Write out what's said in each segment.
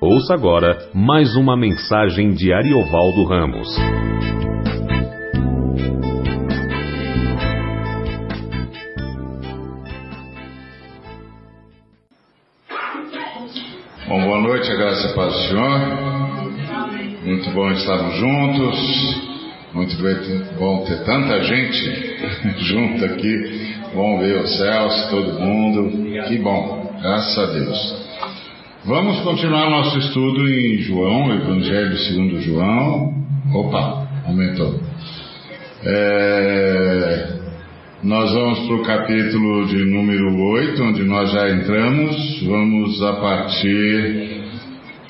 Ouça agora mais uma mensagem de Ariovaldo Ramos. Bom, boa noite, a graça e paz do Senhor. Muito bom estarmos juntos. Muito bom ter tanta gente junto aqui. Bom ver os céus, todo mundo. Que bom, graças a Deus. Vamos continuar nosso estudo em João, Evangelho segundo João. Opa, aumentou. É, nós vamos para o capítulo de número 8, onde nós já entramos. Vamos a partir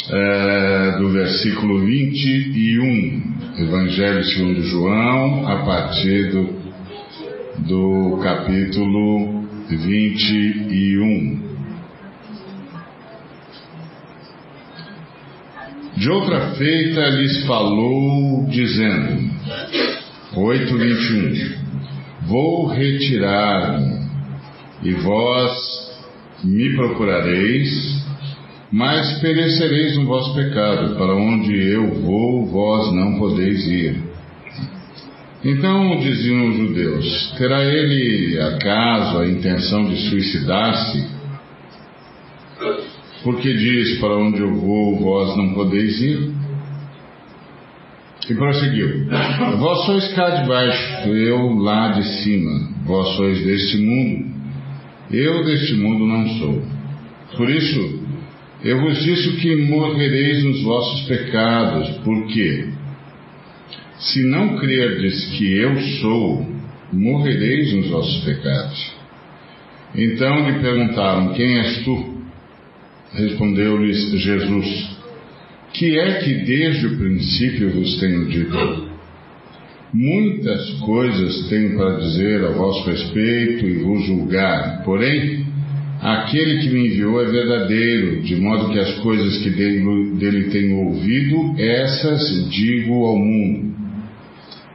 é, do versículo 21. Evangelho segundo João, a partir do, do capítulo 21. De outra feita lhes falou, dizendo, 8:21 Vou retirar-me, e vós me procurareis, mas perecereis no vosso pecado, para onde eu vou, vós não podeis ir. Então diziam os judeus: Terá ele acaso a intenção de suicidar-se? Porque diz: Para onde eu vou, vós não podeis ir? E prosseguiu: Vós sois cá de baixo, eu lá de cima. Vós sois deste mundo, eu deste mundo não sou. Por isso, eu vos disse que morrereis nos vossos pecados, porque se não crerdes que eu sou, morrereis nos vossos pecados. Então lhe perguntaram: Quem és tu? Respondeu-lhes Jesus: Que é que desde o princípio vos tenho dito? Muitas coisas tenho para dizer a vosso respeito e vos julgar, porém, aquele que me enviou é verdadeiro, de modo que as coisas que dele, dele tenho ouvido, essas digo ao mundo.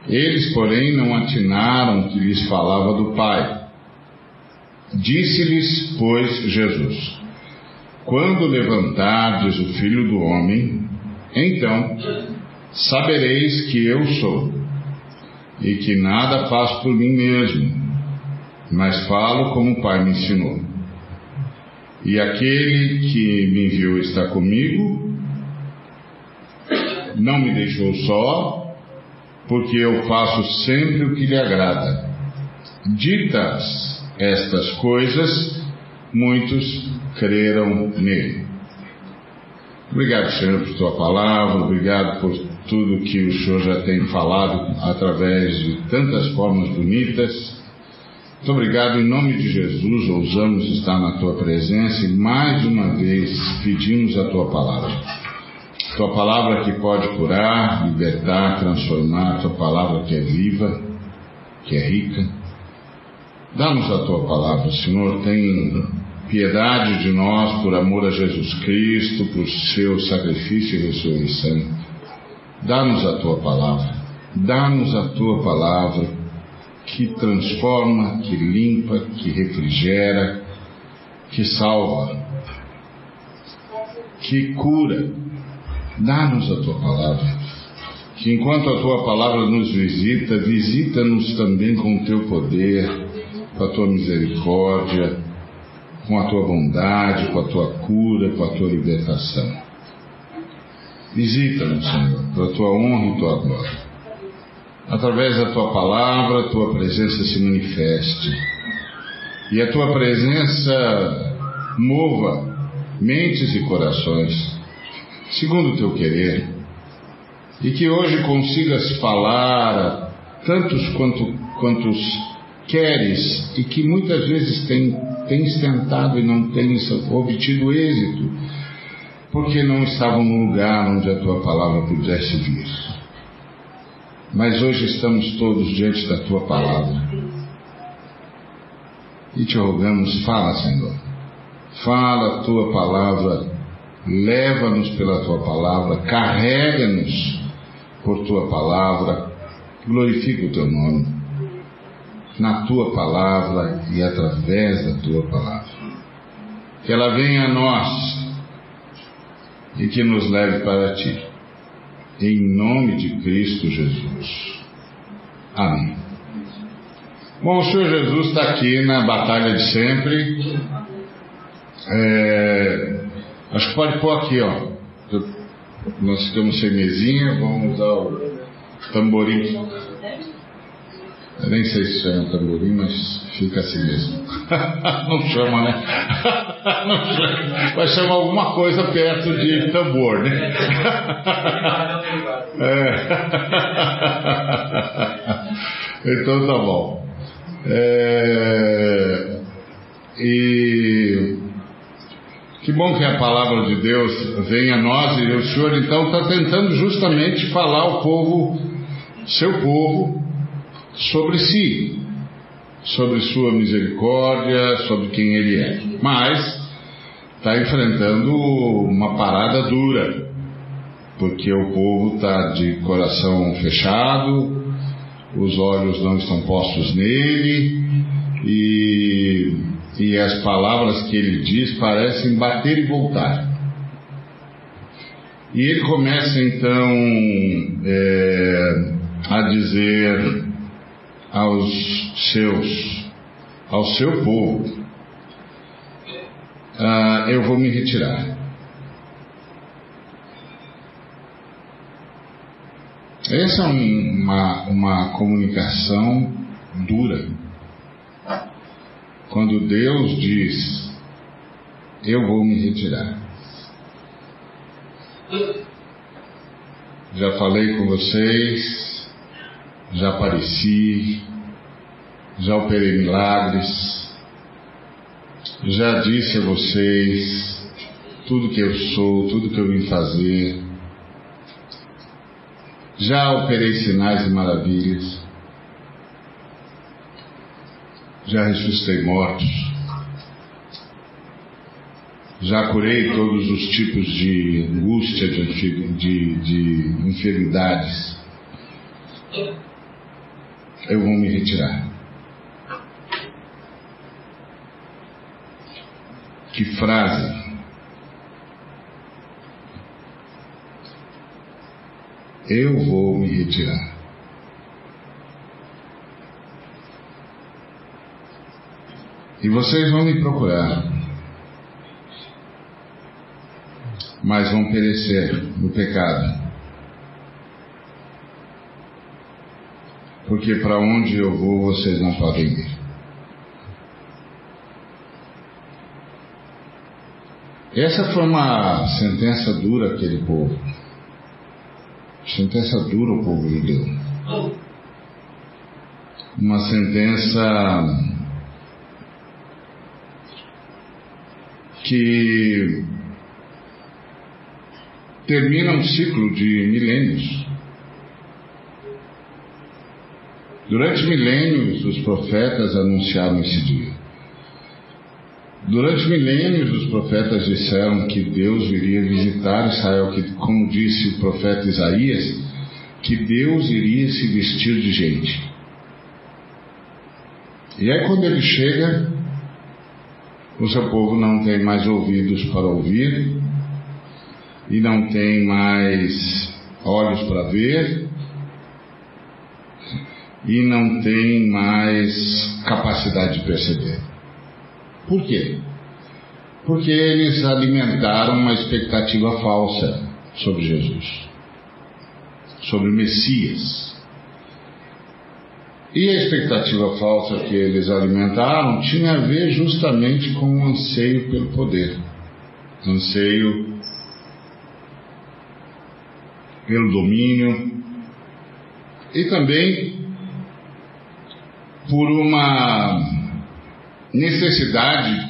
Eles, porém, não atinaram que lhes falava do Pai. Disse-lhes, pois, Jesus: Quando levantardes o Filho do Homem, então sabereis que eu sou, e que nada faço por mim mesmo, mas falo como o Pai me ensinou. E aquele que me enviou está comigo, não me deixou só, porque eu faço sempre o que lhe agrada. Ditas estas coisas, muitos creram nele. Obrigado, Senhor, por tua palavra, obrigado por tudo que o Senhor já tem falado através de tantas formas bonitas. Muito obrigado, em nome de Jesus, ousamos estar na tua presença e mais uma vez pedimos a tua palavra. Tua palavra que pode curar, libertar, transformar, tua palavra que é viva, que é rica. Dá-nos a tua palavra, Senhor, tem piedade de nós por amor a Jesus Cristo, por seu sacrifício e ressurreição. Dá-nos a tua palavra, dá-nos a tua palavra que transforma, que limpa, que refrigera, que salva, que cura. Dá-nos a tua palavra. Que enquanto a tua palavra nos visita, visita-nos também com o teu poder, com a tua misericórdia, com a tua bondade, com a tua cura, com a tua libertação. Visita-nos, Senhor, para a tua honra e tua glória. Através da tua palavra, a tua presença se manifeste. E a tua presença mova mentes e corações, segundo o teu querer. E que hoje consigas falar a tantos quanto, quantos queres e que muitas vezes tem, tens tentado e não tens obtido êxito, porque não estavam no lugar onde a tua palavra pudesse vir. Mas hoje estamos todos diante da tua palavra. E te rogamos, fala, Senhor. Fala a tua palavra, leva-nos pela tua palavra, carrega-nos por tua palavra, glorifica o teu nome, na tua palavra e através da tua palavra. Que ela venha a nós e que nos leve para ti. Em nome de Cristo Jesus. Amém. Bom, o Senhor Jesus está aqui na batalha de sempre. É, acho que pode pôr aqui, ó. Nós ficamos sem mesinha, vamos usar o tamborim. Nem sei se chama tamborim, mas fica assim mesmo. Não chama, né? Não chama. Vai chamar alguma coisa perto de tambor, né? É. Então tá bom. É... E que bom que a palavra de Deus vem a nós e o Senhor então está tentando justamente falar ao povo, seu povo, sobre si, sobre sua misericórdia, sobre quem ele é. Mas está enfrentando uma parada dura, porque o povo está de coração fechado, os olhos não estão postos nele e, e as palavras que ele diz parecem bater e voltar. E ele começa então é, a dizer aos seus, ao seu povo, ah, eu vou me retirar. Essa é uma, uma comunicação dura. Quando Deus diz, eu vou me retirar. Já falei com vocês, já apareci, já operei milagres, já disse a vocês tudo que eu sou, tudo que eu vim fazer já operei sinais e maravilhas. Já ressuscitei mortos. Já curei todos os tipos de angústia, de, de, de enfermidades. Eu vou me retirar. Que frase eu vou me retirar. E vocês vão me procurar, mas vão perecer no pecado. Porque para onde eu vou, vocês não podem ir. Essa foi uma sentença dura aquele povo. Sentença dura o povo judeu. Uma sentença que termina um ciclo de milênios. Durante milênios, os profetas anunciaram esse dia. Durante milênios, os profetas disseram que Deus viria visitar Israel, que, como disse o profeta Isaías, que Deus iria se vestir de gente. E aí, quando ele chega, o seu povo não tem mais ouvidos para ouvir, e não tem mais olhos para ver, e não tem mais capacidade de perceber. Por quê? Porque eles alimentaram uma expectativa falsa sobre Jesus, sobre o Messias. E a expectativa falsa que eles alimentaram tinha a ver justamente com o anseio pelo poder, anseio pelo domínio e também por uma necessidade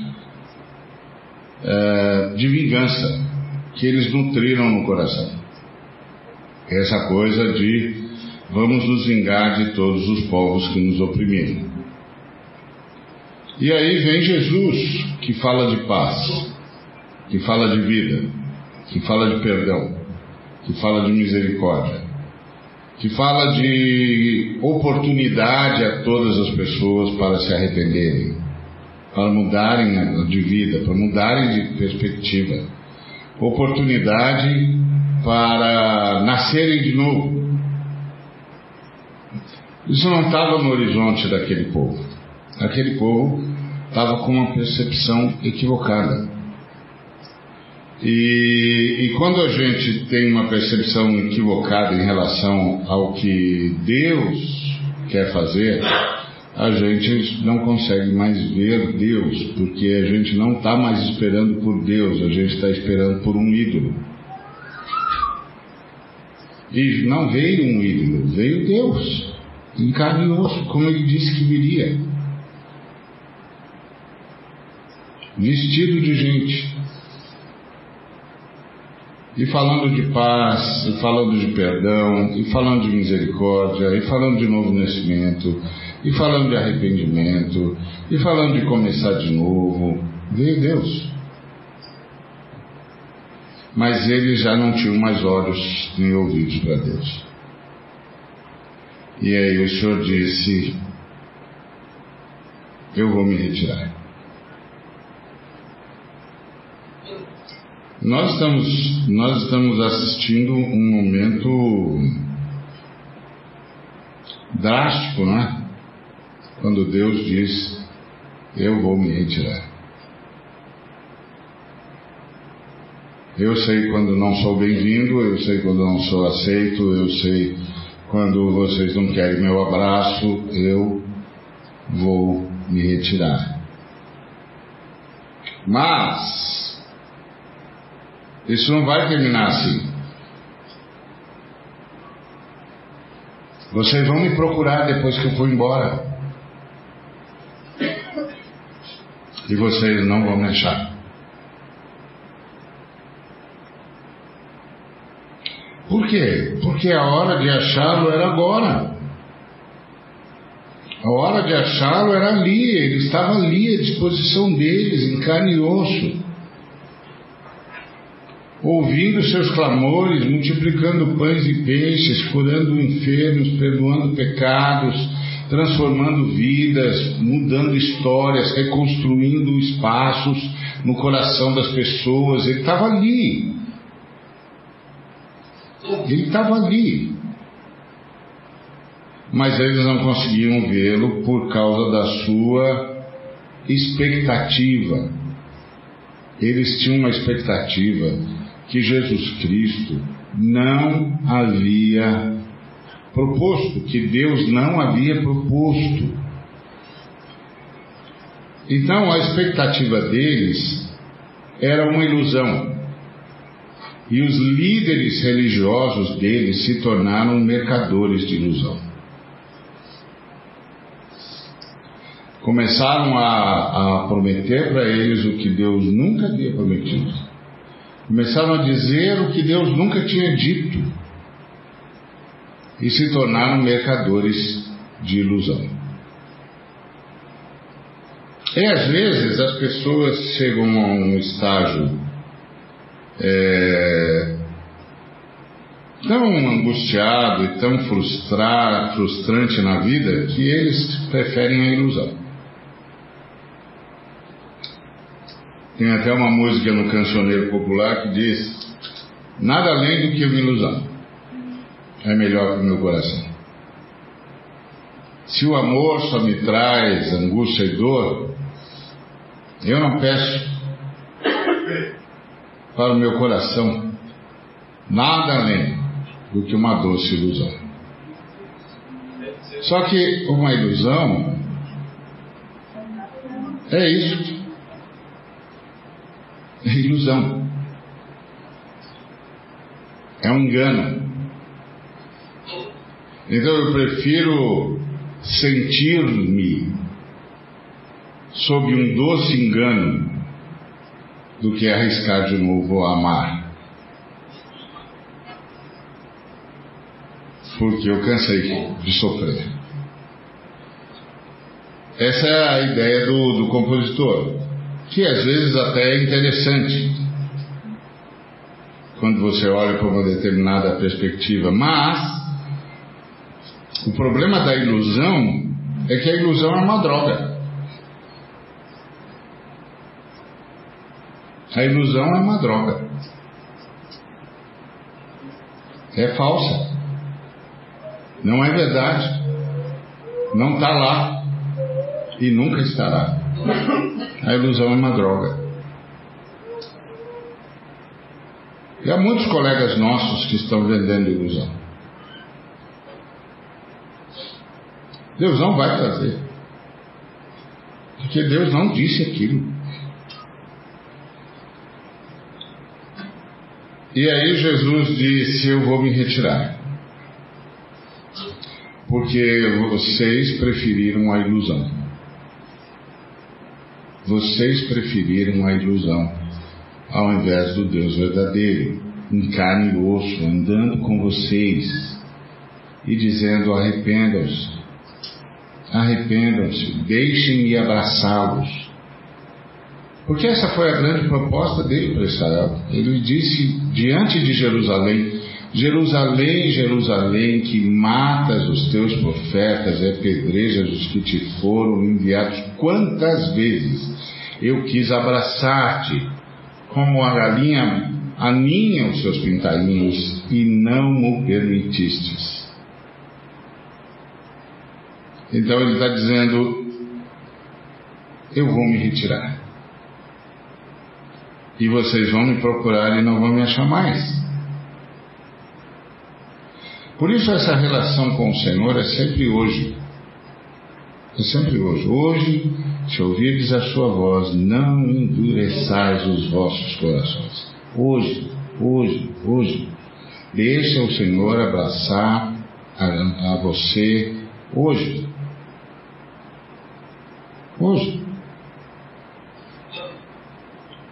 é, de vingança que eles nutriram no coração. Essa coisa de vamos nos vingar de todos os povos que nos oprimiram. E aí vem Jesus, que fala de paz, que fala de vida, que fala de perdão, que fala de misericórdia, que fala de oportunidade a todas as pessoas para se arrependerem para mudarem de vida, para mudarem de perspectiva. oportunidade para nascerem de novo. Isso não estava no horizonte daquele povo. Aquele povo estava com uma percepção equivocada. E, e, quando a gente tem uma percepção equivocada em relação ao que Deus quer fazer, a gente não consegue mais ver Deus, porque a gente não está mais esperando por Deus, a gente está esperando por um ídolo. E não veio um ídolo, veio Deus, em carne e osso, como ele disse que viria. Vestido de gente. E falando de paz, e falando de perdão, e falando de misericórdia, e falando de novo nascimento, e falando de arrependimento, e falando de começar de novo. Veio Deus mas eles já não tinham mais olhos nem ouvidos para Deus. E aí o Senhor disse: Eu vou me retirar. Nós estamos, nós estamos assistindo um momento drástico, não é? Quando Deus diz: Eu vou me retirar. Eu sei quando não sou bem-vindo, eu sei quando não sou aceito, eu sei quando vocês não querem meu abraço, eu vou me retirar. Mas, isso não vai terminar assim. Vocês vão me procurar depois que eu for embora. E vocês não vão me achar. Por quê? Porque a hora de achá-lo era agora. A hora de achá-lo era ali, ele estava ali à disposição deles, em carne e osso. Ouvindo seus clamores, multiplicando pães e peixes, curando enfermos, perdoando pecados, transformando vidas, mudando histórias, reconstruindo espaços no coração das pessoas. Ele estava ali. Ele estava ali. Mas eles não conseguiam vê-lo por causa da sua expectativa. Eles tinham uma expectativa que Jesus Cristo não havia proposto, que Deus não havia proposto. Então a expectativa deles era uma ilusão e os líderes religiosos deles se tornaram mercadores de ilusão. Começaram a, a prometer para eles o que Deus nunca havia prometido. Começaram a dizer o que Deus nunca tinha dito. E se tornaram mercadores de ilusão. E às vezes as pessoas chegam a um estágio é, tão angustiado e tão frustrar, frustrante na vida que eles preferem a ilusão. Tem até uma música no cancioneiro popular que diz: Nada além do que uma ilusão é melhor para o meu coração. Se o amor só me traz angústia e dor, eu não peço para o meu coração nada além do que uma doce ilusão. Só que uma ilusão é isso. É ilusão. É um engano. Então eu prefiro sentir-me sob um doce engano do que arriscar de novo a amar. Porque eu cansei de sofrer. Essa é a ideia do, do compositor, que às vezes até é interessante quando você olha para uma determinada perspectiva, mas o problema da ilusão é que a ilusão é uma droga. A ilusão é uma droga. é falsa. Não é verdade. Não está lá. E nunca estará. A ilusão é uma droga. E há muitos colegas nossos que estão vendendo ilusão. Deus não vai trazer. Porque Deus não disse aquilo. E aí Jesus disse: Eu vou me retirar. Porque vocês preferiram a ilusão. Vocês preferiram a ilusão ao invés do Deus verdadeiro, em carne e osso, andando com vocês e dizendo: arrependam-se, arrependam-se, deixem-me abraçá-los. Porque essa foi a grande proposta dele para Israel. Ele disse diante de Jerusalém: Jerusalém, Jerusalém, que matas os teus profetas e apedrejas os que te foram enviados. Quantas vezes eu quis abraçar-te, como a galinha aninha os seus pintainhos, e não o permitistes. Então ele está dizendo: Eu vou me retirar e vocês vão me procurar e não vão me achar mais. Por isso essa relação com o Senhor é sempre hoje. É sempre hoje. Hoje, se ouvirdes a sua voz, não endureçais os vossos corações. Hoje, hoje, hoje. Deixa o Senhor abraçar a, a você hoje. Hoje.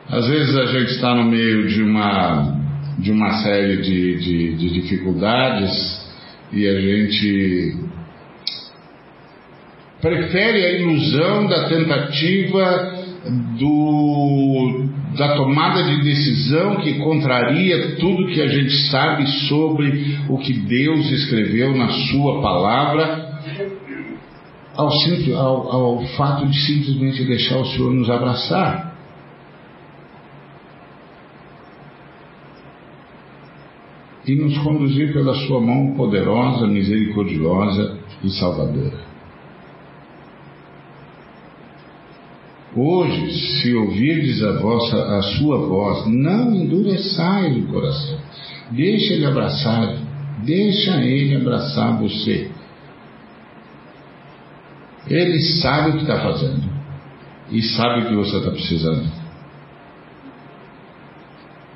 Às vezes a gente está no meio de uma, de uma série de, de, de dificuldades e a gente prefere a ilusão da tentativa do, da tomada de decisão que contraria tudo que a gente sabe sobre o que Deus escreveu na Sua palavra, ao, ao, ao fato de simplesmente deixar o Senhor nos abraçar. E nos conduzir pela sua mão poderosa, misericordiosa e salvadora. Hoje, se ouvirdes a, vossa, a sua voz, não endureçais o coração. Deixa ele abraçar, deixa ele abraçar você. Ele sabe o que está fazendo e sabe o que você está precisando.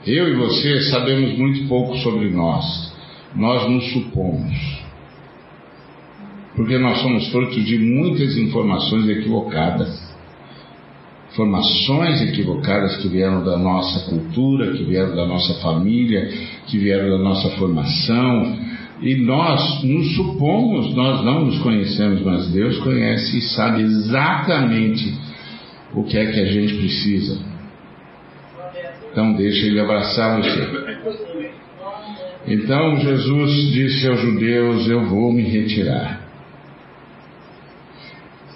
Eu e você sabemos muito pouco sobre nós. Nós nos supomos. Porque nós somos fruto de muitas informações equivocadas. Informações equivocadas que vieram da nossa cultura, que vieram da nossa família, que vieram da nossa formação. E nós nos supomos, nós não nos conhecemos, mas Deus conhece e sabe exatamente o que é que a gente precisa. Então deixa ele abraçar você. Então Jesus disse aos judeus: Eu vou me retirar.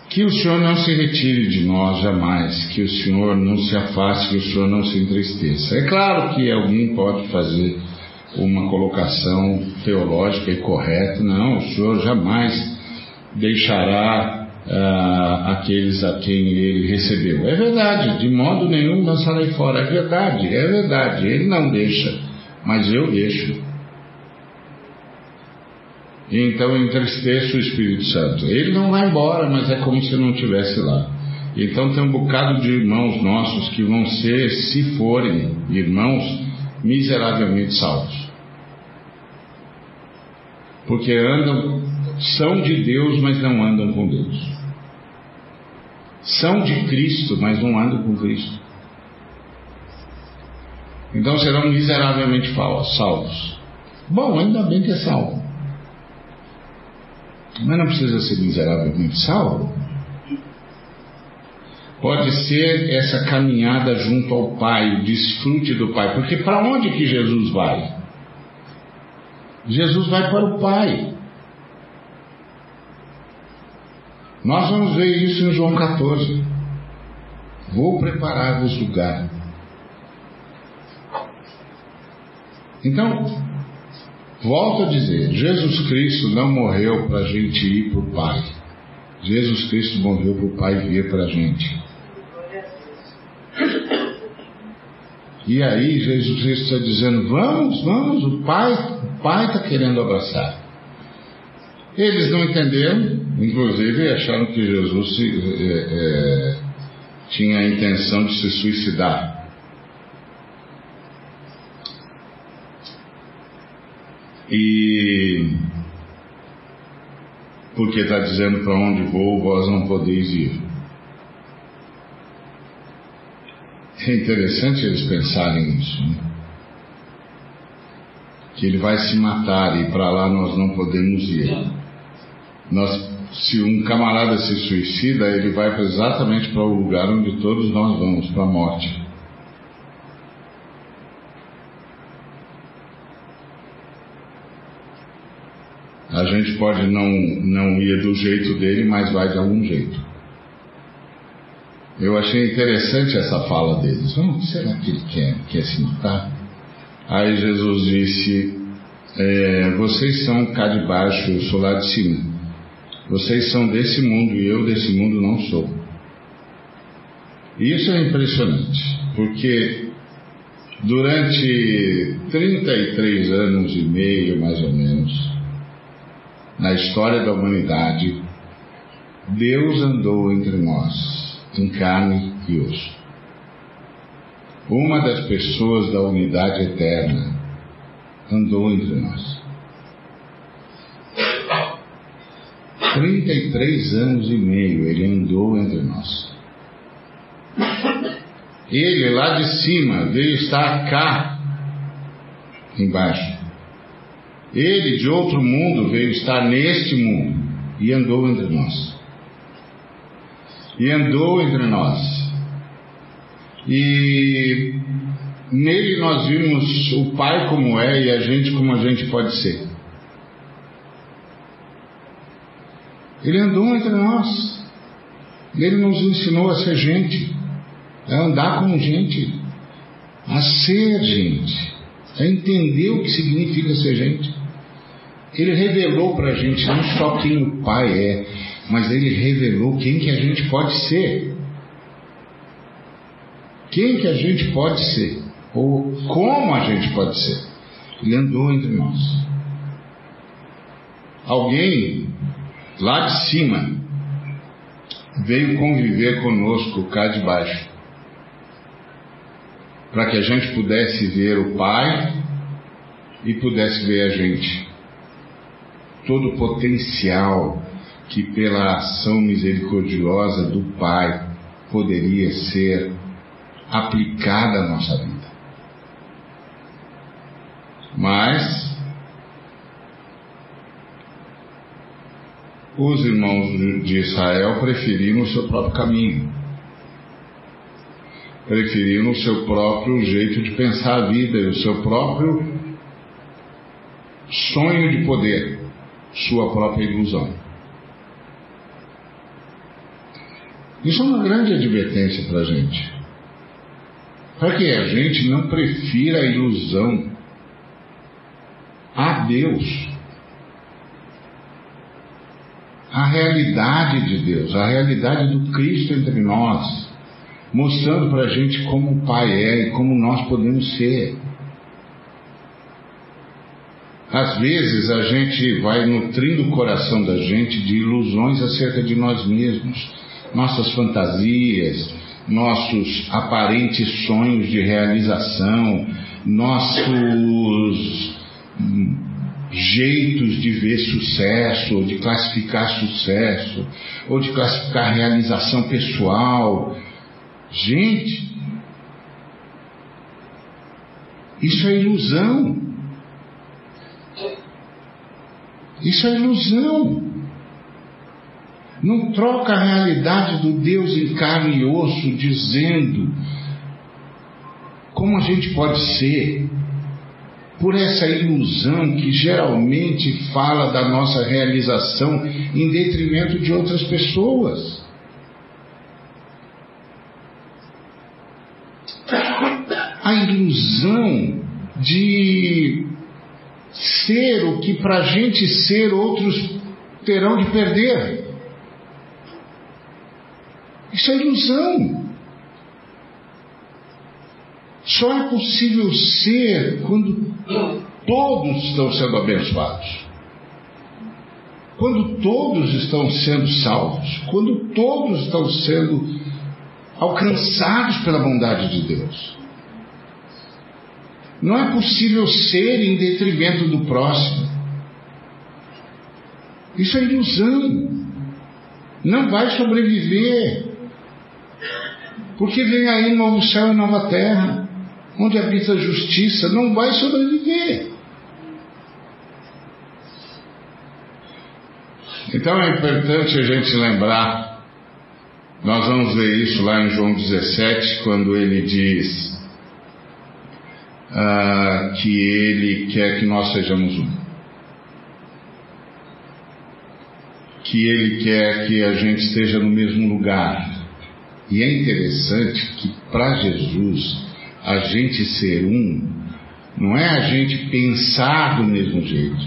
Que o Senhor não se retire de nós jamais, que o Senhor não se afaste, que o Senhor não se entristeça. É claro que alguém pode fazer uma colocação teológica e correta, não, o Senhor jamais deixará ah, aqueles a quem ele recebeu. É verdade, de modo nenhum lançarei fora. É verdade, é verdade. Ele não deixa, mas eu deixo. E então entristeço o Espírito Santo. Ele não vai embora, mas é como se não estivesse lá. Então tem um bocado de irmãos nossos que vão ser, se forem irmãos, miseravelmente salvos. Porque andam, são de Deus, mas não andam com Deus são de Cristo, mas não andam com Cristo. Então serão miseravelmente salvos. Bom, ainda bem que é salvo. Mas não precisa ser miseravelmente salvo. Pode ser essa caminhada junto ao Pai, o desfrute do Pai. Porque para onde que Jesus vai? Jesus vai para o Pai. Nós vamos ver isso em João 14. Vou preparar-vos lugar. Então, Volto a dizer, Jesus Cristo não morreu para a gente ir para o Pai. Jesus Cristo morreu para o Pai vir para a gente. E aí Jesus Cristo está dizendo, vamos, vamos, o Pai, o Pai está querendo abraçar. Eles não entenderam, inclusive acharam que Jesus se, é, é, tinha a intenção de se suicidar. E porque está dizendo para onde vou, vós não podeis ir. É interessante eles pensarem nisso. Né? Que ele vai se matar e para lá nós não podemos ir. Nós, se um camarada se suicida, ele vai exatamente para o lugar onde todos nós vamos, para a morte. A gente pode não, não ir do jeito dele, mas vai de algum jeito. Eu achei interessante essa fala deles. Será que ele quer? Quer se matar? Aí Jesus disse: é, Vocês são cá de baixo, eu sou lá de cima. Vocês são desse mundo e eu desse mundo não sou. Isso é impressionante, porque durante 33 anos e meio, mais ou menos, na história da humanidade, Deus andou entre nós, em carne e osso. Uma das pessoas da unidade eterna andou entre nós. 33 anos e meio ele andou entre nós. Ele lá de cima veio estar cá embaixo. Ele de outro mundo veio estar neste mundo e andou entre nós. E andou entre nós. E nele nós vimos o Pai como é e a gente como a gente pode ser. Ele andou entre nós. Ele nos ensinou a ser gente, a andar com gente, a ser gente, a entender o que significa ser gente. Ele revelou para a gente não só quem o Pai é, mas ele revelou quem que a gente pode ser. Quem que a gente pode ser, ou como a gente pode ser. Ele andou entre nós. Alguém lá de cima veio conviver conosco cá de baixo, para que a gente pudesse ver o Pai e pudesse ver a gente todo o potencial que pela ação misericordiosa do Pai poderia ser aplicada à nossa vida. Mas os irmãos de Israel preferiram o seu próprio caminho, preferiram o seu próprio jeito de pensar a vida o seu próprio sonho de poder sua própria ilusão. Isso é uma grande advertência para a gente. Para que a gente não prefira a ilusão a Deus. A realidade de Deus, a realidade do Cristo entre nós, mostrando para a gente como o Pai é e como nós podemos ser. Às vezes a gente vai nutrindo o coração da gente de ilusões acerca de nós mesmos, nossas fantasias, nossos aparentes sonhos de realização, nossos jeitos de ver sucesso, ou de classificar sucesso, ou de classificar realização pessoal. Gente, isso é ilusão. Isso é ilusão. Não troca a realidade do Deus em carne e osso, dizendo como a gente pode ser, por essa ilusão que geralmente fala da nossa realização em detrimento de outras pessoas. A ilusão de ser o que para a gente ser outros terão de perder. Isso é ilusão. Só é possível ser quando todos estão sendo abençoados. Quando todos estão sendo salvos, quando todos estão sendo alcançados pela bondade de Deus. Não é possível ser em detrimento do próximo. Isso é ilusão. Não vai sobreviver. Porque vem aí novo céu e nova terra, onde habita a justiça, não vai sobreviver. Então é importante a gente lembrar, nós vamos ver isso lá em João 17, quando ele diz uh, que ele quer que nós sejamos um. Que ele quer que a gente esteja no mesmo lugar. E é interessante que para Jesus a gente ser um não é a gente pensar do mesmo jeito,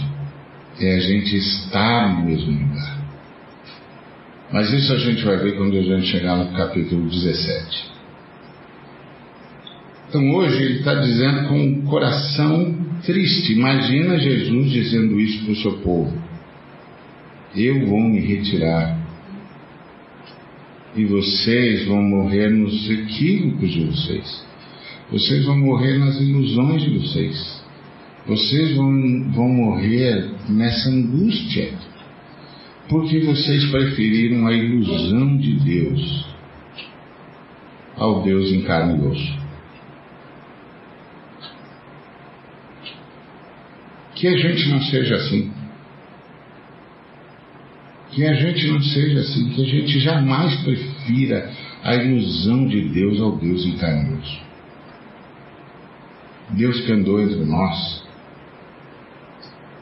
é a gente estar no mesmo lugar. Mas isso a gente vai ver quando a gente chegar no capítulo 17. Então hoje ele está dizendo com um coração triste. Imagina Jesus dizendo isso para o seu povo. Eu vou me retirar. E vocês vão morrer nos equívocos de vocês. Vocês vão morrer nas ilusões de vocês. Vocês vão, vão morrer nessa angústia. Porque vocês preferiram a ilusão de Deus ao Deus em carne e osso. Que a gente não seja assim. Que a gente não seja assim, que a gente jamais prefira a ilusão de Deus ao Deus encarnoso. Deus que andou entre nós.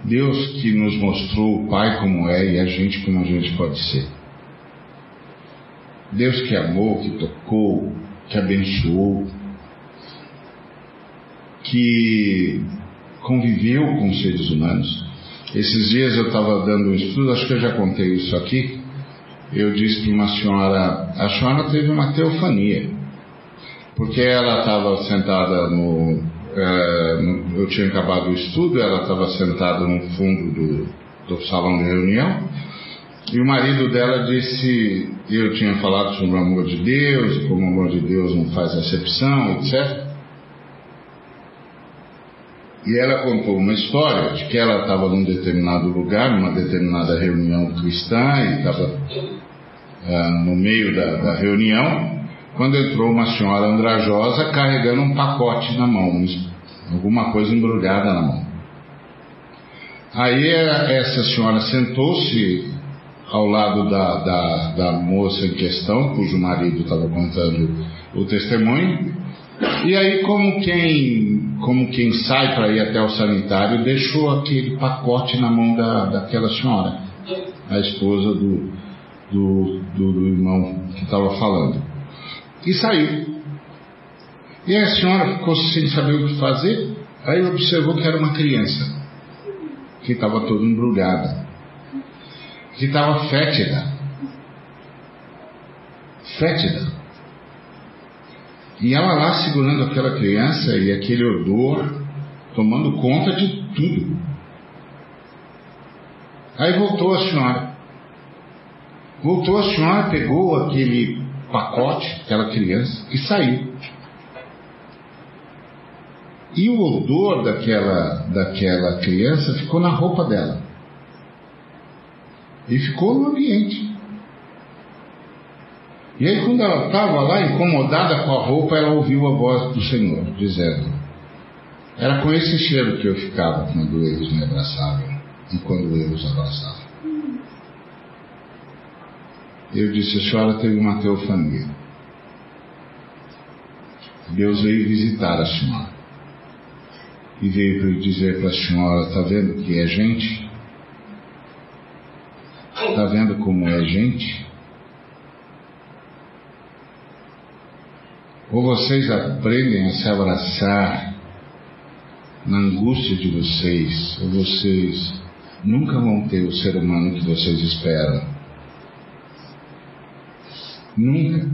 Deus que nos mostrou o Pai como é e a gente como a gente pode ser. Deus que amou, que tocou, que abençoou, que conviveu com seres humanos. Esses dias eu estava dando um estudo, acho que eu já contei isso aqui. Eu disse para uma senhora, a senhora teve uma teofania, porque ela estava sentada no, Eu tinha acabado o estudo, ela estava sentada no fundo do, do salão de reunião, e o marido dela disse: Eu tinha falado sobre o amor de Deus, como o amor de Deus não faz acepção, etc. E ela contou uma história de que ela estava num determinado lugar, numa determinada reunião cristã, e estava ah, no meio da, da, reunião, quando entrou uma senhora andrajosa carregando um pacote na mão, alguma coisa embrulhada na mão. Aí essa senhora sentou-se ao lado da, da, da moça em questão, cujo marido estava contando o testemunho, e aí como quem como quem sai para ir até o sanitário, deixou aquele pacote na mão da, daquela senhora, a esposa do, do, do, do irmão que estava falando. E saiu. E a senhora ficou sem saber o que fazer, aí observou que era uma criança, que estava toda embrulhada, que estava fétida. Fétida. E ela lá segurando aquela criança e aquele odor, tomando conta de tudo. Aí voltou a senhora. Voltou a senhora, pegou aquele pacote, aquela criança, e saiu. E o odor daquela, daquela criança ficou na roupa dela. E ficou no ambiente. E aí, quando ela estava lá incomodada com a roupa, ela ouviu a voz do Senhor, dizendo: Era com esse cheiro que eu ficava quando eles me abraçavam e quando eu os abraçava. Eu disse: A senhora teve uma teofania. Deus veio visitar a senhora e veio dizer para a senhora: Está vendo que é gente? Está vendo como é gente? Ou vocês aprendem a se abraçar na angústia de vocês, vocês nunca vão ter o ser humano que vocês esperam. Nunca.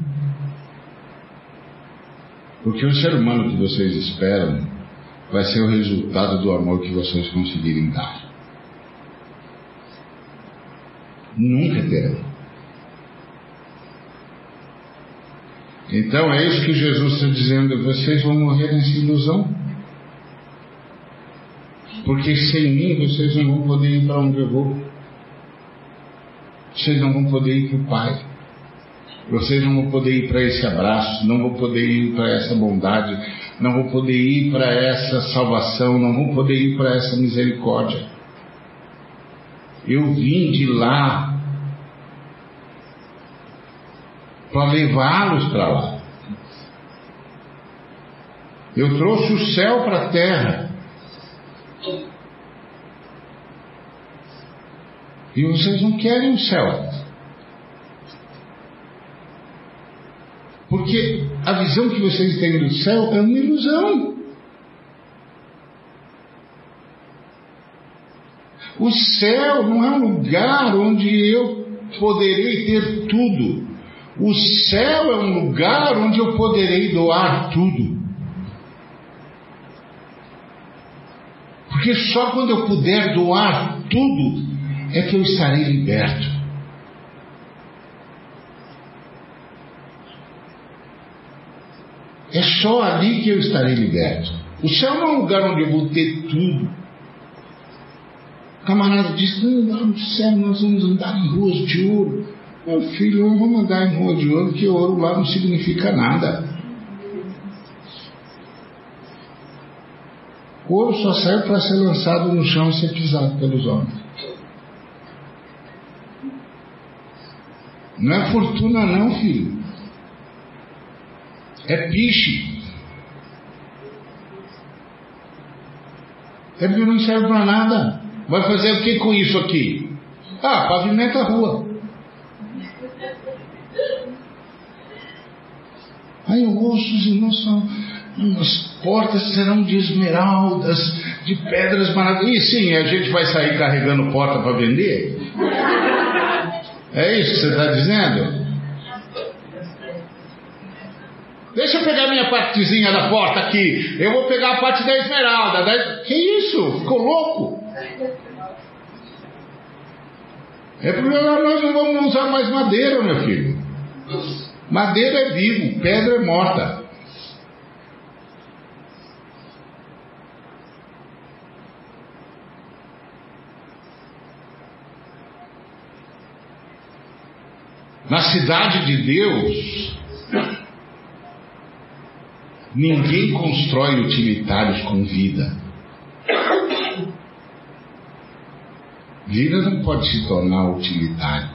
Porque o ser humano que vocês esperam vai ser o resultado do amor que vocês conseguirem dar. Nunca terão. Então é isso que Jesus está dizendo: vocês vão morrer nessa ilusão. Porque sem mim vocês não vão poder ir para onde eu vou. Vocês não vão poder ir para o Pai. Vocês não vão poder ir para esse abraço, não vão poder ir para essa bondade, não vão poder ir para essa salvação, não vão poder ir para essa misericórdia. Eu vim de lá para levá-los para lá. Eu trouxe o céu para a terra. E vocês não querem o céu. Porque a visão que vocês têm do céu é uma ilusão. O céu não é um lugar onde eu poderei ter tudo. O céu é um lugar onde eu poderei doar tudo. Porque só quando eu puder doar tudo é que eu estarei liberto. É só ali que eu estarei liberto. O céu não é um lugar onde eu vou ter tudo. O camarada diz: Não, lá no céu nós vamos andar em ruas de ouro. Meu filho, não vamos andar em rua de ouro, porque ouro lá não significa nada. O ouro só serve para ser lançado no chão e ser pisado pelos homens. Não é fortuna, não, filho. É piche. É porque não serve para nada. Vai fazer o que com isso aqui? Ah, pavimenta a rua. Aí eu ouço os irmãos falam, as portas serão de esmeraldas, de pedras maravilhosas. E sim, a gente vai sair carregando porta para vender? É isso que você está dizendo? Deixa eu pegar minha partezinha da porta aqui. Eu vou pegar a parte da esmeralda. Da... Que isso? Ficou louco? É porque nós não vamos usar mais madeira, meu filho. Madeira é vivo, pedra é morta. Na cidade de Deus, ninguém constrói utilitários com vida. Vida não pode se tornar utilitário.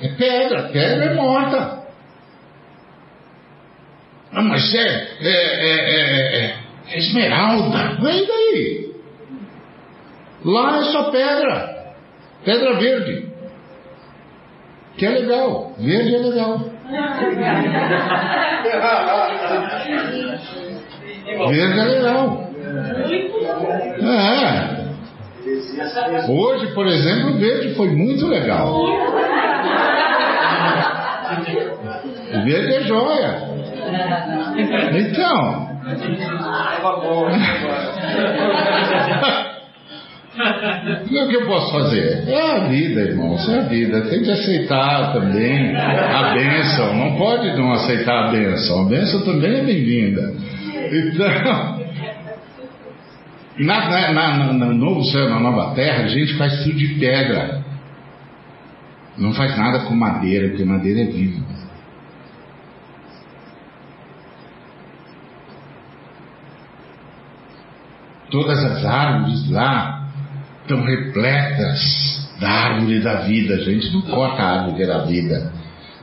É pedra, pedra é morta. Ah, mas é, é, é, é esmeralda. Vem daí. Lá é só pedra. Pedra verde. Que é legal. Verde é legal. Verde é legal. É. Hoje, por exemplo, o verde foi muito legal. O verde é joia. Então. O que eu posso fazer? É a vida, irmãos, é a vida. Tem que aceitar também a bênção. Não pode não aceitar a bênção. A bênção também é bem-vinda. Então, na, na, na, no novo céu, na nova terra, a gente faz tudo de pedra. Não faz nada com madeira, porque madeira é viva. Todas as árvores lá estão repletas da árvore da vida. A gente não corta a árvore da vida,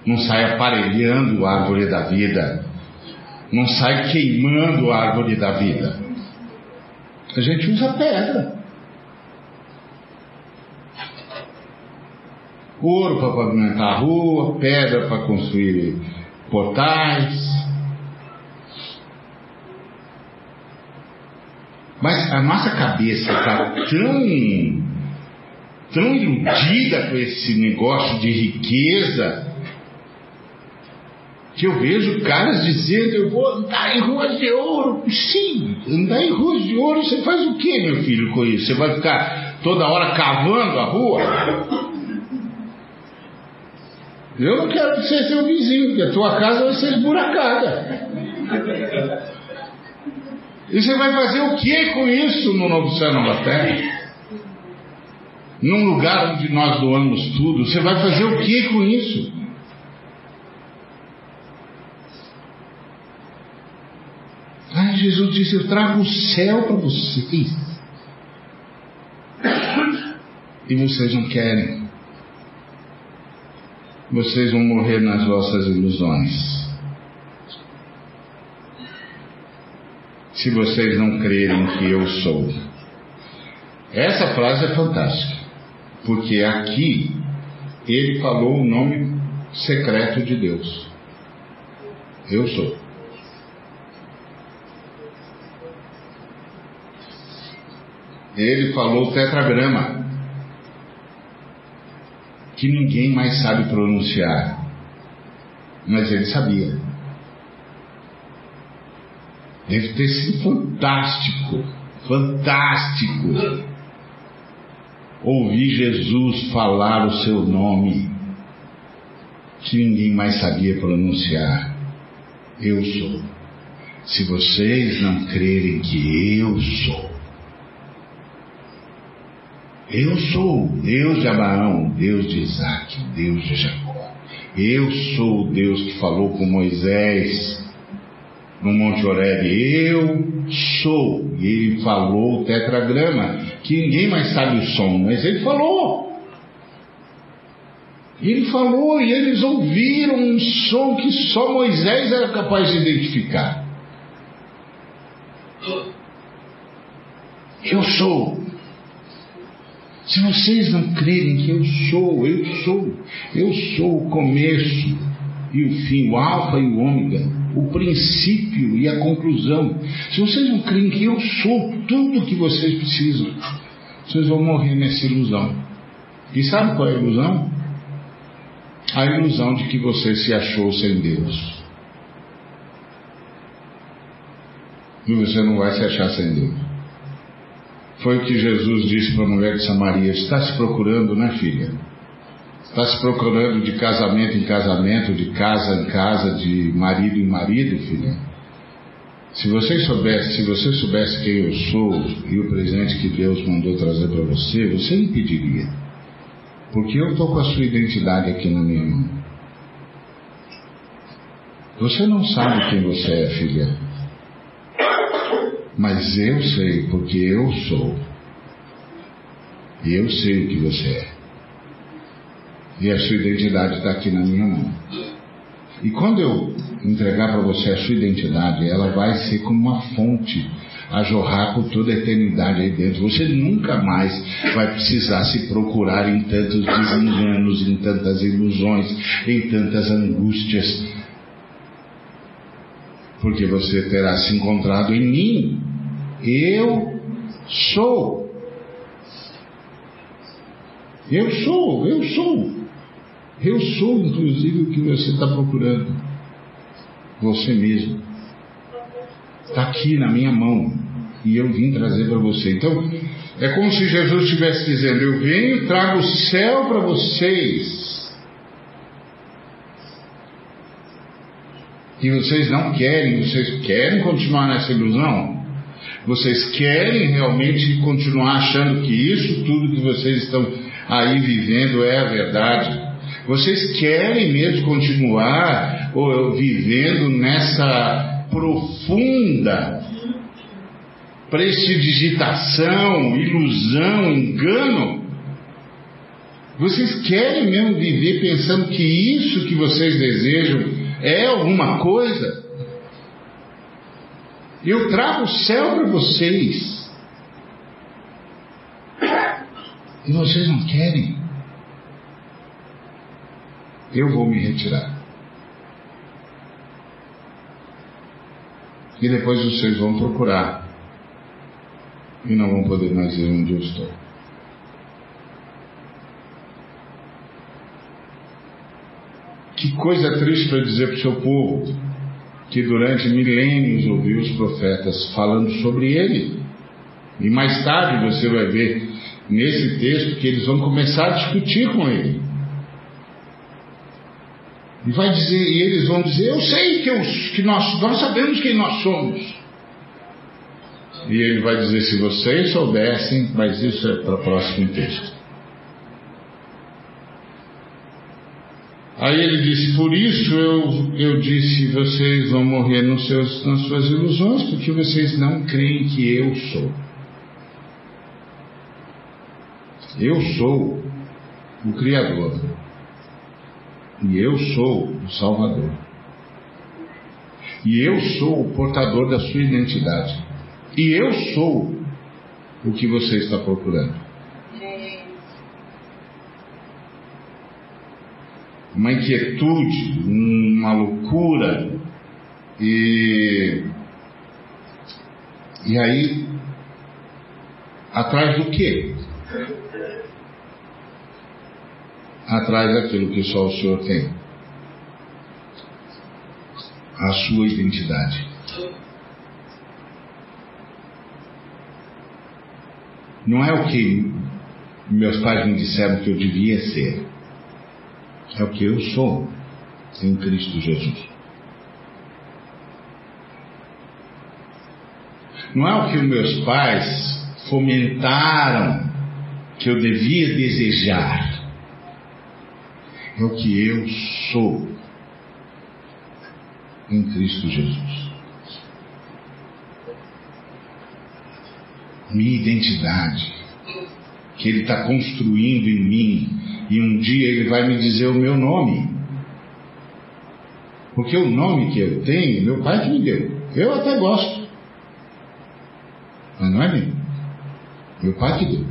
não sai aparelhando a árvore da vida, não sai queimando a árvore da vida. A gente usa pedra. Ouro para pavimentar a rua, pedra para construir portais. Mas a nossa cabeça está tão, tão iludida com esse negócio de riqueza que eu vejo caras dizendo: Eu vou andar em ruas de ouro. Sim, andar em ruas de ouro, você faz o que, meu filho, com isso? Você vai ficar toda hora cavando a rua? Eu não quero ser seu vizinho, porque a tua casa vai ser esburacada. E você vai fazer o que com isso no Novo Céu Nova Terra? Num lugar onde nós doamos tudo, você vai fazer o que com isso? Ah, Jesus disse: Eu trago o céu para vocês. E vocês não querem. Vocês vão morrer nas vossas ilusões. Se vocês não crerem que eu sou. Essa frase é fantástica, porque aqui ele falou o nome secreto de Deus. Eu sou. Ele falou tetragrama, que ninguém mais sabe pronunciar, mas ele sabia. Deve ter sido fantástico, fantástico. Ouvir Jesus falar o seu nome, que ninguém mais sabia pronunciar. Eu sou. Se vocês não crerem que eu sou, eu sou o Deus de Abraão, Deus de Isaac, Deus de Jacó. Eu sou o Deus que falou com Moisés no Monte Oreb, eu sou. E ele falou o tetragrama, que ninguém mais sabe o som, mas ele falou. Ele falou e eles ouviram um som que só Moisés era capaz de identificar. Eu sou. Se vocês não crerem que eu sou, eu sou. Eu sou o começo e o fim, o alfa e o ômega o princípio e a conclusão. Se vocês não creem que eu sou tudo o que vocês precisam, vocês vão morrer nessa ilusão. E sabe qual é a ilusão? A ilusão de que você se achou sem Deus. E você não vai se achar sem Deus. Foi o que Jesus disse para a mulher de Samaria: Está se procurando, né, filha? Está se procurando de casamento em casamento, de casa em casa, de marido em marido, filha. Se você soubesse, se você soubesse quem eu sou e o presente que Deus mandou trazer para você, você me pediria. Porque eu estou com a sua identidade aqui na minha mão. Você não sabe quem você é, filha. Mas eu sei, porque eu sou. E eu sei o que você é. E a sua identidade está aqui na minha mão. E quando eu entregar para você a sua identidade, ela vai ser como uma fonte a jorrar por toda a eternidade aí dentro. Você nunca mais vai precisar se procurar em tantos desenganos, em tantas ilusões, em tantas angústias. Porque você terá se encontrado em mim. Eu sou. Eu sou, eu sou. Eu sou, inclusive, o que você está procurando. Você mesmo. Está aqui na minha mão. E eu vim trazer para você. Então, é como se Jesus estivesse dizendo: Eu venho trago o céu para vocês. E vocês não querem, vocês querem continuar nessa ilusão? Vocês querem realmente continuar achando que isso tudo que vocês estão aí vivendo é a verdade? Vocês querem mesmo continuar vivendo nessa profunda prestidigitação, ilusão, engano? Vocês querem mesmo viver pensando que isso que vocês desejam é alguma coisa? Eu trago o céu para vocês. E vocês não querem eu vou me retirar. E depois vocês vão procurar e não vão poder mais ir onde eu estou. Que coisa triste para dizer para o seu povo que durante milênios ouviu os profetas falando sobre ele. E mais tarde você vai ver nesse texto que eles vão começar a discutir com ele. E vai dizer, e eles vão dizer, eu sei que, eu, que nós, nós sabemos quem nós somos. E ele vai dizer, se vocês soubessem, mas isso é para o próximo texto. Aí ele disse, por isso eu, eu disse, vocês vão morrer nos seus, nas suas ilusões, porque vocês não creem que eu sou. Eu sou o Criador. E eu sou o Salvador. E eu sou o portador da sua identidade. E eu sou o que você está procurando. Uma inquietude, uma loucura. E, e aí, atrás do quê? Atrás daquilo que só o Senhor tem. A sua identidade. Não é o que meus pais me disseram que eu devia ser. É o que eu sou em Cristo Jesus. Não é o que meus pais fomentaram que eu devia desejar. É o que eu sou em Cristo Jesus. minha identidade, que Ele está construindo em mim, e um dia Ele vai me dizer o meu nome. Porque o nome que eu tenho, meu pai que me deu. Eu até gosto. Mas não é meu. Meu pai que deu.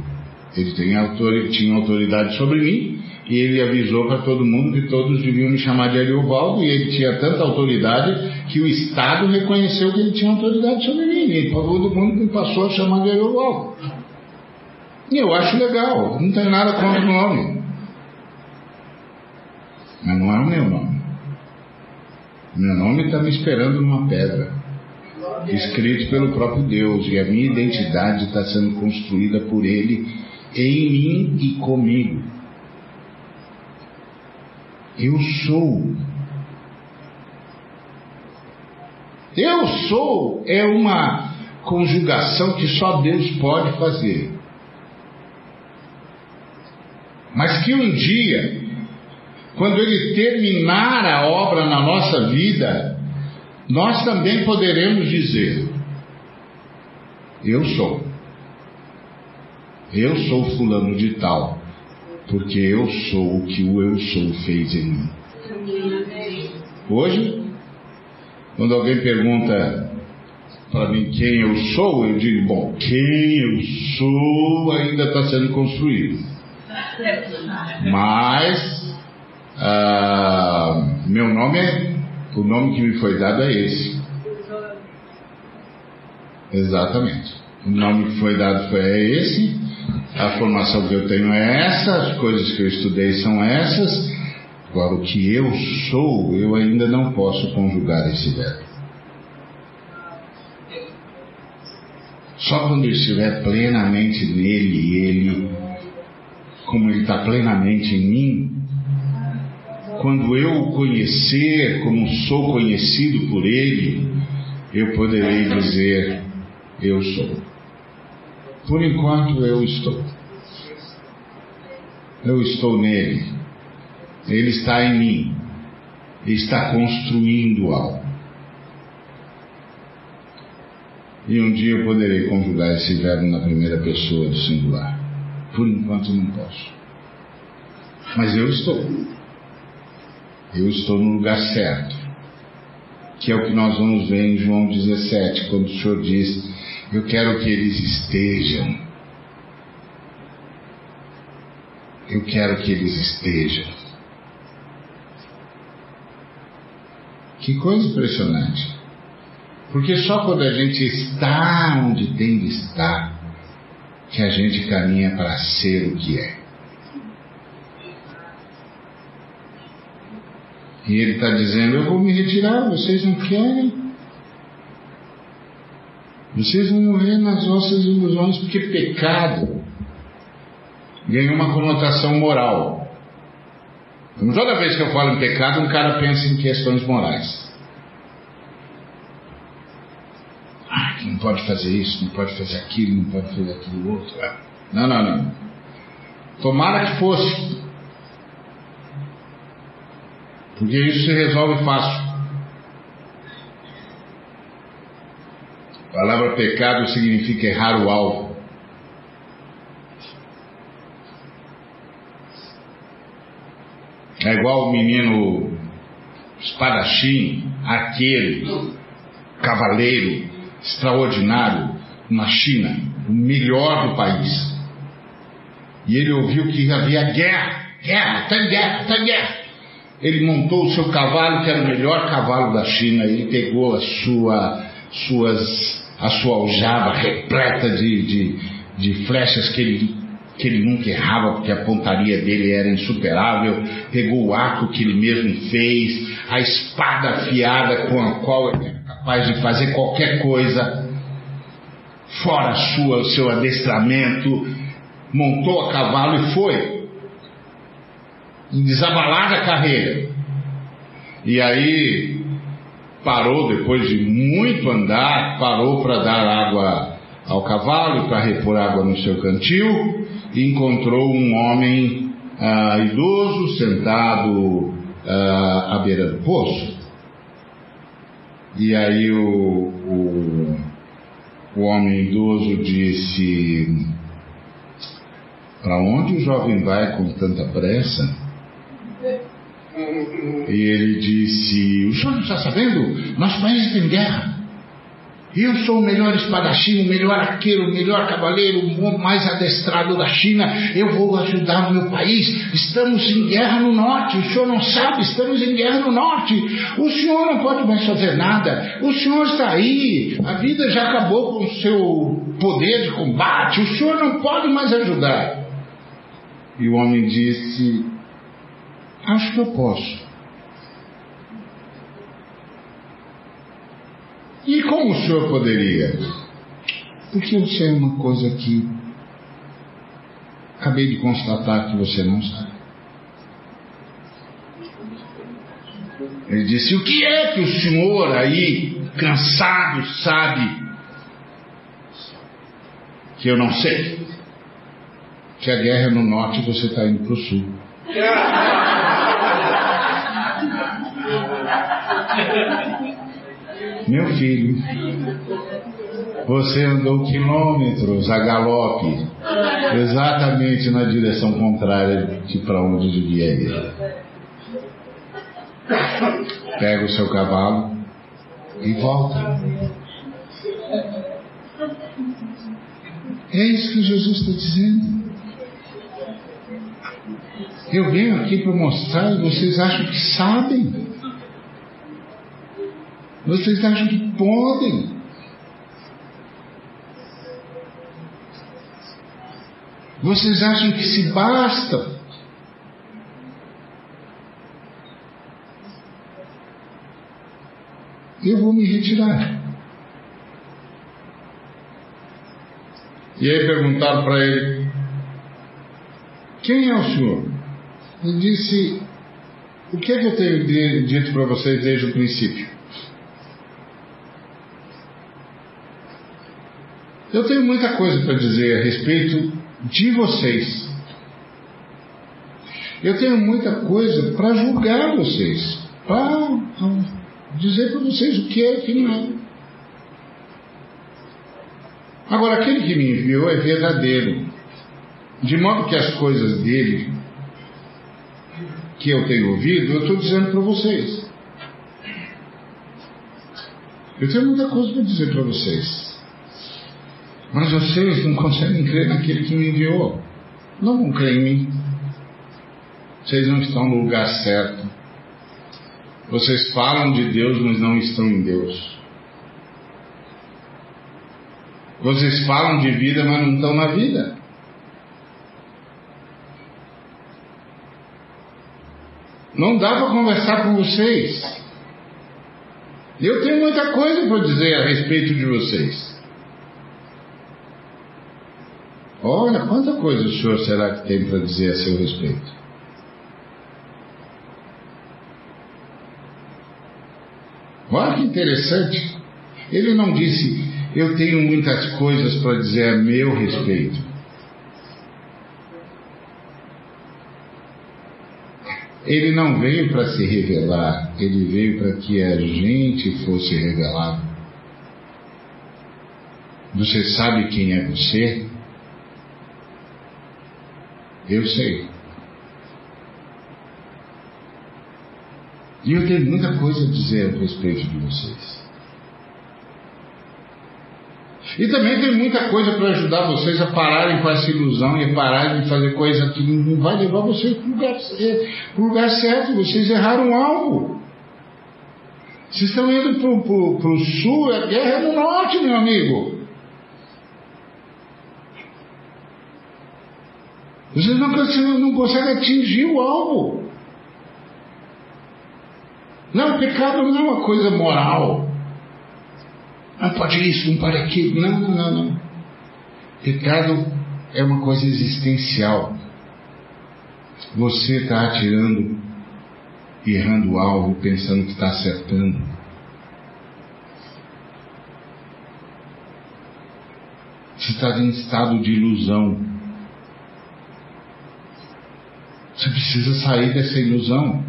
Ele tem tinha autoridade sobre mim e ele avisou para todo mundo que todos deviam me chamar de Ariovaldo e ele tinha tanta autoridade que o Estado reconheceu que ele tinha autoridade sobre mim. E todo mundo me passou a chamar de Ariovaldo. E eu acho legal, não tem nada contra o nome. Mas não é o meu nome. Meu nome está me esperando numa pedra, escrito pelo próprio Deus, e a minha identidade está sendo construída por Ele em mim e comigo. Eu sou. Eu sou é uma conjugação que só Deus pode fazer. Mas que um dia, quando Ele terminar a obra na nossa vida, nós também poderemos dizer: Eu sou. Eu sou fulano de tal porque eu sou o que o eu sou fez em mim. Hoje, quando alguém pergunta para mim quem eu sou, eu digo, bom, quem eu sou ainda está sendo construído. Mas ah, meu nome é, o nome que me foi dado é esse. Exatamente. O nome que foi dado foi é esse a formação que eu tenho é essa, as coisas que eu estudei são essas. Agora, o que eu sou, eu ainda não posso conjugar esse verbo. Só quando eu estiver plenamente nele, ele, como ele está plenamente em mim, quando eu o conhecer como sou conhecido por ele, eu poderei dizer: Eu sou. Por enquanto eu estou. Eu estou nele. Ele está em mim. Ele está construindo algo. E um dia eu poderei conjugar esse verbo na primeira pessoa do singular. Por enquanto não posso. Mas eu estou. Eu estou no lugar certo. Que é o que nós vamos ver em João 17, quando o Senhor diz eu quero que eles estejam. Eu quero que eles estejam. Que coisa impressionante. Porque só quando a gente está onde tem de estar, que a gente caminha para ser o que é. E ele está dizendo: Eu vou me retirar, vocês não querem. Vocês vão morrer nas vossas ilusões, porque pecado ganha uma conotação moral. Então, toda vez que eu falo em pecado, um cara pensa em questões morais. Ah, não pode fazer isso, não pode fazer aquilo, não pode fazer aquilo outro. Não, não, não. Tomara que fosse. Porque isso se resolve fácil. A palavra pecado significa errar o alvo. É igual o menino espadachim, arqueiro, cavaleiro, extraordinário na China, o melhor do país. E ele ouviu que havia guerra, guerra, está em guerra, está em guerra. Ele montou o seu cavalo, que era o melhor cavalo da China, ele pegou a sua, suas, a sua aljava repleta de, de, de flechas que ele, que ele nunca errava, porque a pontaria dele era insuperável, pegou o arco que ele mesmo fez, a espada afiada com a qual ele era capaz de fazer qualquer coisa, fora sua, o seu adestramento, montou a cavalo e foi desabalada a carreira. E aí parou, depois de muito andar, parou para dar água ao cavalo, para repor água no seu cantil, e encontrou um homem ah, idoso sentado ah, à beira do poço. E aí o, o, o homem idoso disse: Para onde o jovem vai com tanta pressa? E ele disse: O senhor não está sabendo? Nosso país tem guerra. Eu sou o melhor espadachim, o melhor arqueiro, o melhor cavaleiro, o mais adestrado da China. Eu vou ajudar o meu país. Estamos em guerra no norte. O senhor não sabe, estamos em guerra no norte. O senhor não pode mais fazer nada. O senhor está aí. A vida já acabou com o seu poder de combate. O senhor não pode mais ajudar. E o homem disse: Acho que eu posso. E como o senhor poderia? Porque eu sei uma coisa que acabei de constatar que você não sabe. Ele disse: O que é que o senhor aí, cansado, sabe que eu não sei? Que a guerra é no norte e você está indo para o sul. Meu filho, você andou quilômetros a galope, exatamente na direção contrária de para onde devia ir. Pega o seu cavalo e volta. É isso que Jesus está dizendo. Eu venho aqui para mostrar e vocês acham que sabem. Vocês acham que podem. Vocês acham que se basta. Eu vou me retirar. E aí perguntaram para ele: Quem é o senhor? Ele disse: O que é que eu tenho dito para vocês desde o princípio? Eu tenho muita coisa para dizer a respeito de vocês. Eu tenho muita coisa para julgar vocês, para dizer para vocês o que é e o que não é. Agora, aquele que me enviou é verdadeiro, de modo que as coisas dele que eu tenho ouvido, eu estou dizendo para vocês. Eu tenho muita coisa para dizer para vocês. Mas vocês não conseguem crer naquele que me enviou. Não vão crer em mim. Vocês não estão no lugar certo. Vocês falam de Deus, mas não estão em Deus. Vocês falam de vida, mas não estão na vida. Não dá para conversar com vocês. Eu tenho muita coisa para dizer a respeito de vocês. Olha, quanta coisa o senhor será que tem para dizer a seu respeito? Olha que interessante. Ele não disse, eu tenho muitas coisas para dizer a meu respeito. Ele não veio para se revelar, ele veio para que a gente fosse revelado. Você sabe quem é você? Eu sei. E eu tenho muita coisa a dizer a respeito de vocês. E também tem muita coisa para ajudar vocês a pararem com essa ilusão e pararem de fazer coisa que não vai levar vocês para o lugar, lugar, certo. Vocês erraram algo. Vocês estão indo para o sul, a guerra é no norte, meu amigo. Vocês não, não conseguem atingir o alvo. Não, pecado não é uma coisa moral. Não pode isso, não pode aquilo. Não, não, não, não. Pecado é uma coisa existencial. Você está atirando, errando o alvo, pensando que está acertando. Você está em estado de ilusão. Você precisa sair dessa ilusão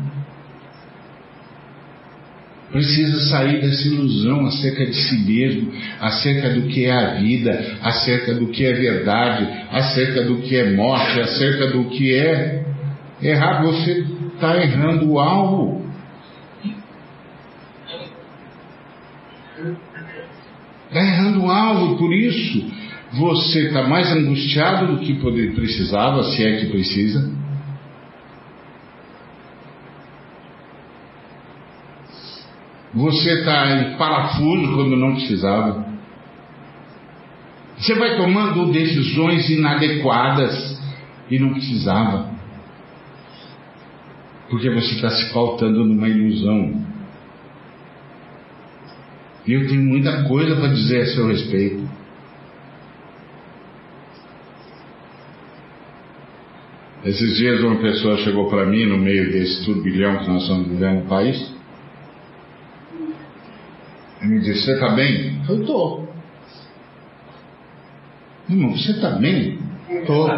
precisa sair dessa ilusão acerca de si mesmo, acerca do que é a vida, acerca do que é verdade, acerca do que é morte, acerca do que é errar. Você está errando o alvo. Está errando o alvo, por isso você está mais angustiado do que poder, precisava, se é que precisa. Você está em parafuso quando não precisava. Você vai tomando decisões inadequadas e não precisava. Porque você está se faltando numa ilusão. E eu tenho muita coisa para dizer a seu respeito. Esses dias uma pessoa chegou para mim no meio desse turbilhão que nós estamos vivendo no país ele me disse, você está bem? Eu estou. Irmão, você está bem? Estou.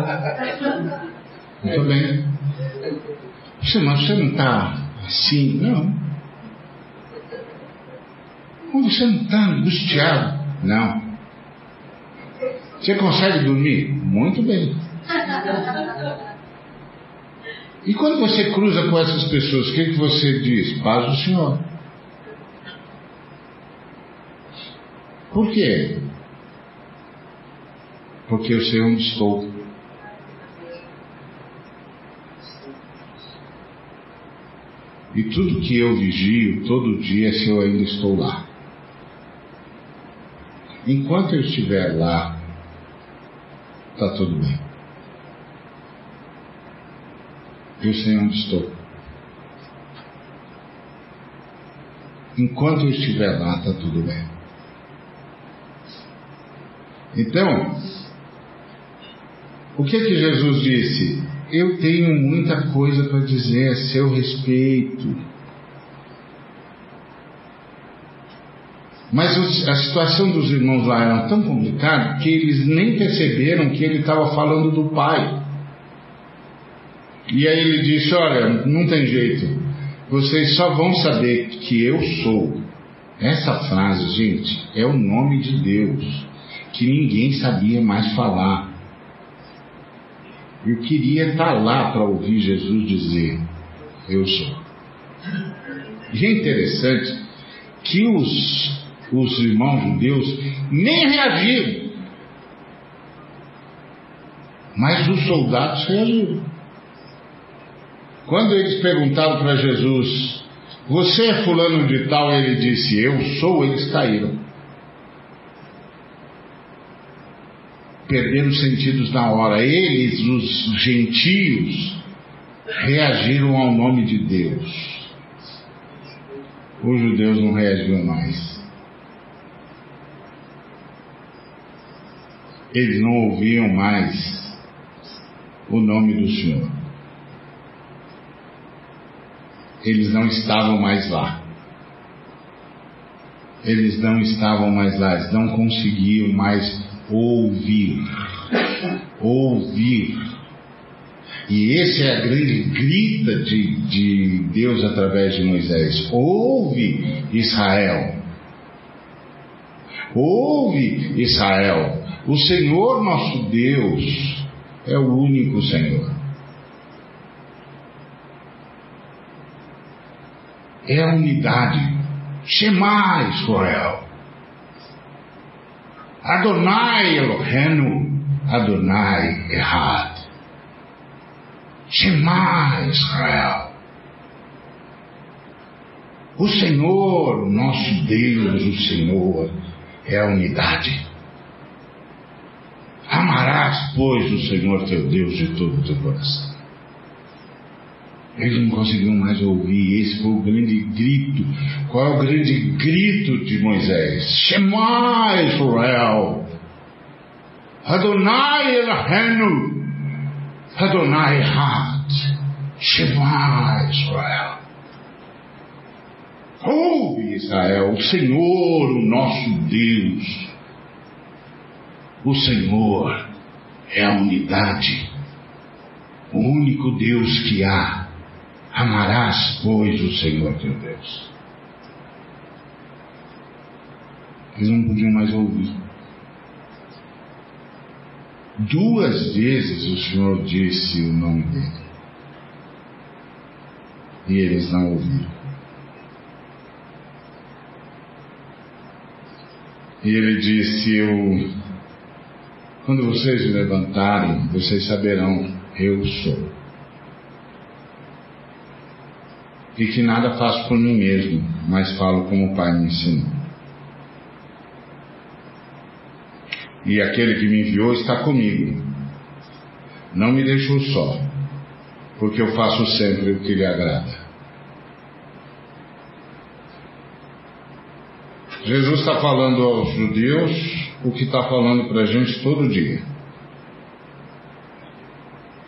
Estou bem. Você, mas você não está assim? Não. Você não está angustiado? Não. Você consegue dormir? Muito bem. E quando você cruza com essas pessoas, o que, que você diz? Paz do Senhor. Por quê? Porque eu sei onde estou. E tudo que eu vigio todo dia é se eu ainda estou lá. Enquanto eu estiver lá, está tudo bem. Eu sei onde estou. Enquanto eu estiver lá, está tudo bem. Então, o que que Jesus disse? Eu tenho muita coisa para dizer a seu respeito. Mas a situação dos irmãos lá era tão complicada que eles nem perceberam que ele estava falando do Pai. E aí ele disse: Olha, não tem jeito, vocês só vão saber que eu sou. Essa frase, gente, é o nome de Deus que ninguém sabia mais falar. Eu queria estar lá para ouvir Jesus dizer: Eu sou. E é interessante que os, os irmãos judeus nem reagiram, mas os soldados reagiram. Quando eles perguntaram para Jesus: Você é fulano de tal? Ele disse: Eu sou. Eles caíram. Perderam os sentidos na hora. Eles, os gentios, reagiram ao nome de Deus. Os judeus não reagiam mais. Eles não ouviam mais o nome do Senhor. Eles não estavam mais lá. Eles não estavam mais lá, eles não conseguiam mais ouvir. Ouvir. E esse é a grande grita de, de Deus através de Moisés. Ouve, Israel. Ouve, Israel. O Senhor nosso Deus é o único Senhor. É a unidade. Shema Israel. Adonai Elohenu, Adonai Errad. Shema Israel. O Senhor, nosso Deus, o Senhor, é a unidade. Amarás, pois, o Senhor teu Deus de todo o teu coração. Eles não conseguiam mais ouvir. Esse foi o grande grito. Qual é o grande grito de Moisés? Shema Israel. Adonai Elohenu. Adonai Had. Shema Israel. Ouve Israel, o Senhor, o nosso Deus. O Senhor é a unidade, o único Deus que há. Amarás, pois, o Senhor teu Deus. Eles não podiam mais ouvir. Duas vezes o Senhor disse o nome dele. E eles não ouviram. E ele disse: Eu, quando vocês me levantarem, vocês saberão, eu sou. E que nada faço por mim mesmo, mas falo como o Pai me ensinou. E aquele que me enviou está comigo. Não me deixou só, porque eu faço sempre o que lhe agrada. Jesus está falando aos judeus o que está falando para a gente todo dia.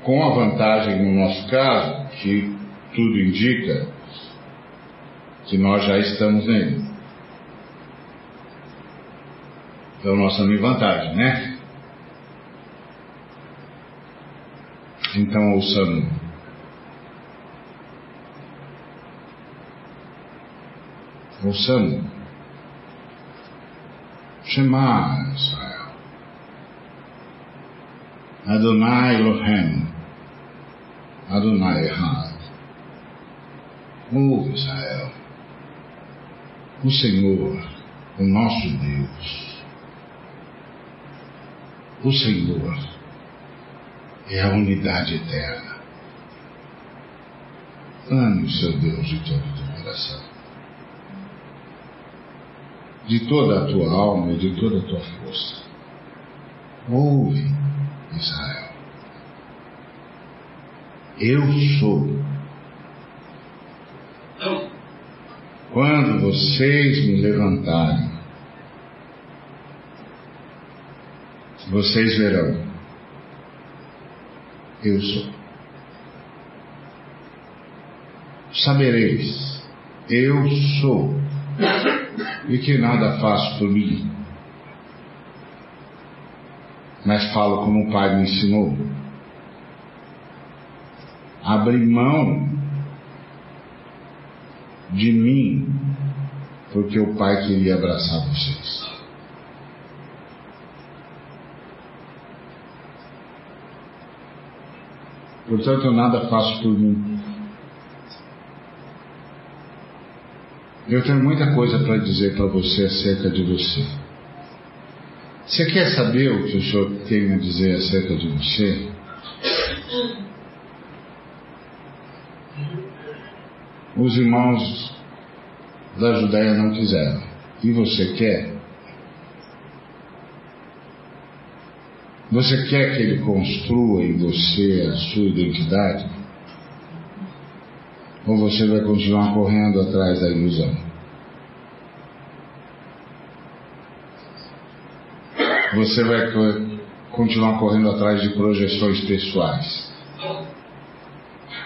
Com a vantagem, no nosso caso, que tudo indica que nós já estamos nele. Então nós estamos em vantagem, né? Então ouçamos. Ouçamos. Shema Israel. Adonai Elohim. Adonai Echad. Ouve Israel o Senhor, o nosso Deus. O Senhor é a unidade eterna. Ame o seu Deus de todo o teu coração, de toda a tua alma e de toda a tua força. Ouve, Israel. Eu sou Quando vocês me levantarem, vocês verão, eu sou. Sabereis, eu sou, e que nada faço por mim, mas falo como o Pai me ensinou. Abri mão de mim, porque o Pai queria abraçar vocês. Portanto, eu nada faço por mim. Eu tenho muita coisa para dizer para você acerca de você. Você quer saber o que o Senhor tem a dizer acerca de você? Os irmãos da Judéia não quiseram. E você quer? Você quer que ele construa em você a sua identidade? Ou você vai continuar correndo atrás da ilusão? Você vai continuar correndo atrás de projeções pessoais?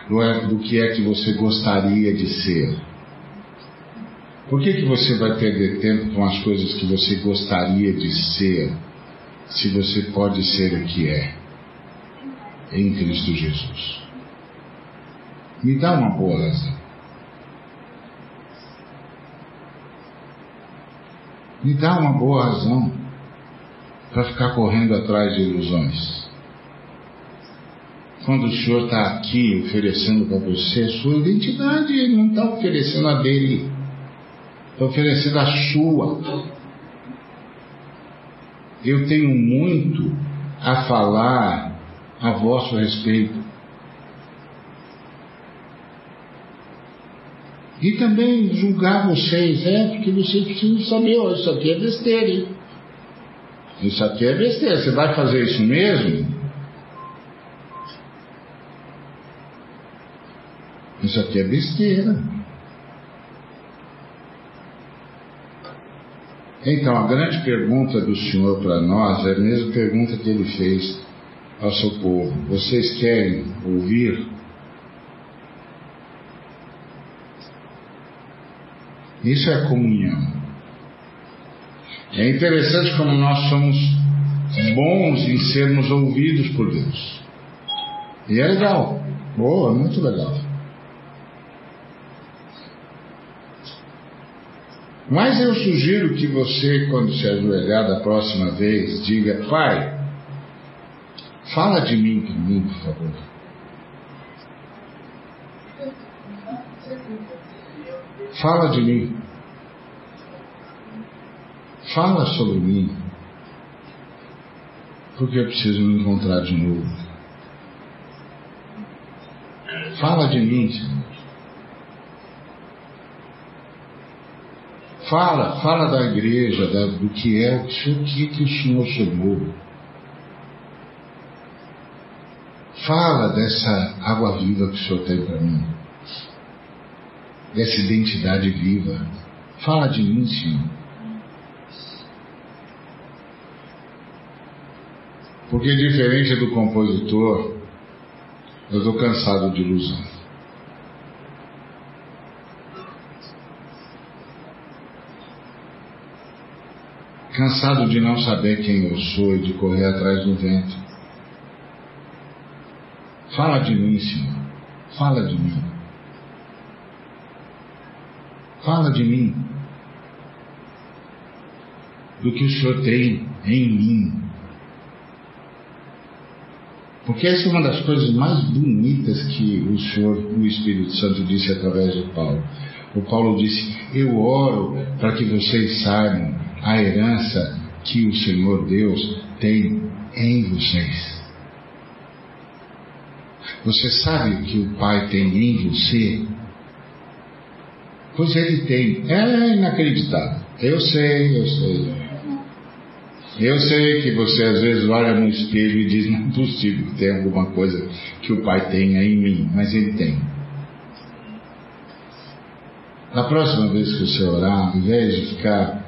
É, do que é que você gostaria de ser? Por que, que você vai perder tempo com as coisas que você gostaria de ser, se você pode ser o que é em Cristo Jesus? Me dá uma boa razão. Me dá uma boa razão para ficar correndo atrás de ilusões. Quando o Senhor está aqui oferecendo para você a sua identidade, Ele não está oferecendo a dele, está oferecendo a sua. Eu tenho muito a falar a vosso respeito. E também julgar vocês, é, porque vocês precisam saber, ó, isso aqui é besteira, hein? Isso aqui é besteira, você vai fazer isso mesmo? Isso aqui é besteira. Então, a grande pergunta do Senhor para nós é a mesma pergunta que ele fez ao seu povo: Vocês querem ouvir Isso é comunhão. É interessante como nós somos bons em sermos ouvidos por Deus. E é legal. Boa, muito legal. Mas eu sugiro que você, quando se ajoelhar da próxima vez, diga: Pai, fala de mim para mim, por favor. Fala de mim. Fala sobre mim. Porque eu preciso me encontrar de novo. Fala de mim, Senhor. Fala, fala da igreja, da, do que é, o que, que o Senhor chamou. Fala dessa água viva que o Senhor tem para mim dessa identidade viva. Fala de mim, Senhor. Porque diferente do compositor, eu estou cansado de ilusão. Cansado de não saber quem eu sou e de correr atrás do vento. Fala de mim, Senhor. Fala de mim. Fala de mim. Do que o Senhor tem em mim. Porque essa é uma das coisas mais bonitas que o Senhor, o Espírito Santo, disse através de Paulo. O Paulo disse: Eu oro para que vocês saibam a herança que o Senhor Deus tem em vocês. Você sabe o que o Pai tem em você? Pois ele tem. É inacreditável. Eu sei, eu sei. Eu sei que você às vezes olha no espelho e diz: não é possível que tenha alguma coisa que o Pai tenha em mim, mas Ele tem. Na próxima vez que você orar, ao invés de ficar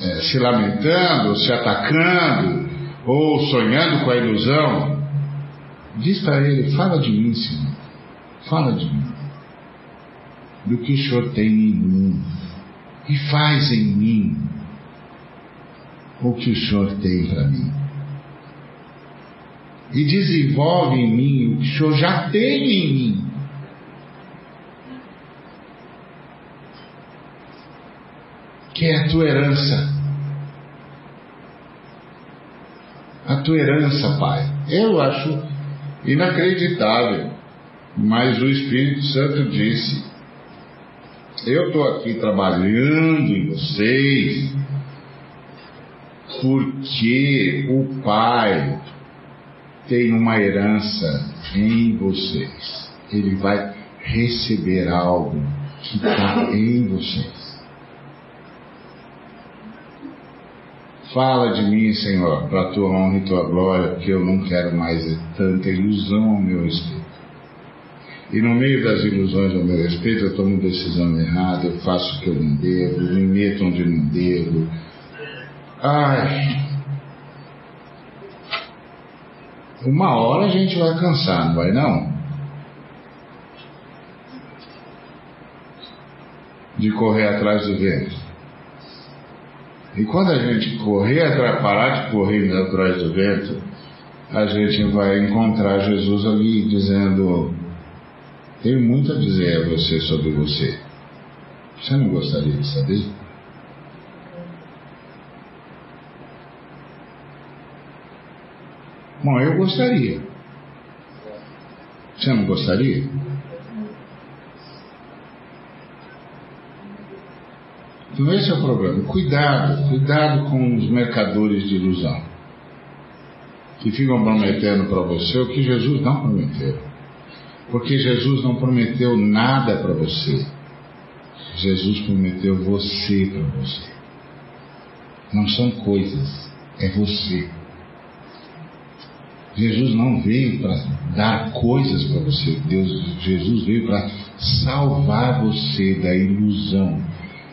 é, se lamentando, se atacando, ou sonhando com a ilusão, diz para Ele: fala de mim, Senhor. Fala de mim do que o Senhor tem em mim e faz em mim o que o Senhor tem para mim. E desenvolve em mim o que o Senhor já tem em mim. Que é a tua herança. A tua herança, Pai. Eu acho inacreditável. Mas o Espírito Santo disse eu estou aqui trabalhando em vocês porque o Pai tem uma herança em vocês. Ele vai receber algo que está em vocês. Fala de mim, Senhor, para a tua honra e tua glória, porque eu não quero mais tanta ilusão ao meu respeito. E no meio das ilusões ao meu respeito, eu tomo decisão errada, eu faço o que eu não devo, me meto onde não devo. Ai. Uma hora a gente vai cansar, não vai não? De correr atrás do vento. E quando a gente correr parar de correr atrás do vento, a gente vai encontrar Jesus ali dizendo: Tenho muito a dizer a você sobre você. Você não gostaria de saber? Bom, eu gostaria. Você não gostaria? Então esse é o problema. Cuidado, cuidado com os mercadores de ilusão. Que ficam prometendo para você o que Jesus não prometeu. Porque Jesus não prometeu nada para você. Jesus prometeu você para você. Não são coisas, é você. Jesus não veio para dar coisas para você. Deus, Jesus veio para salvar você da ilusão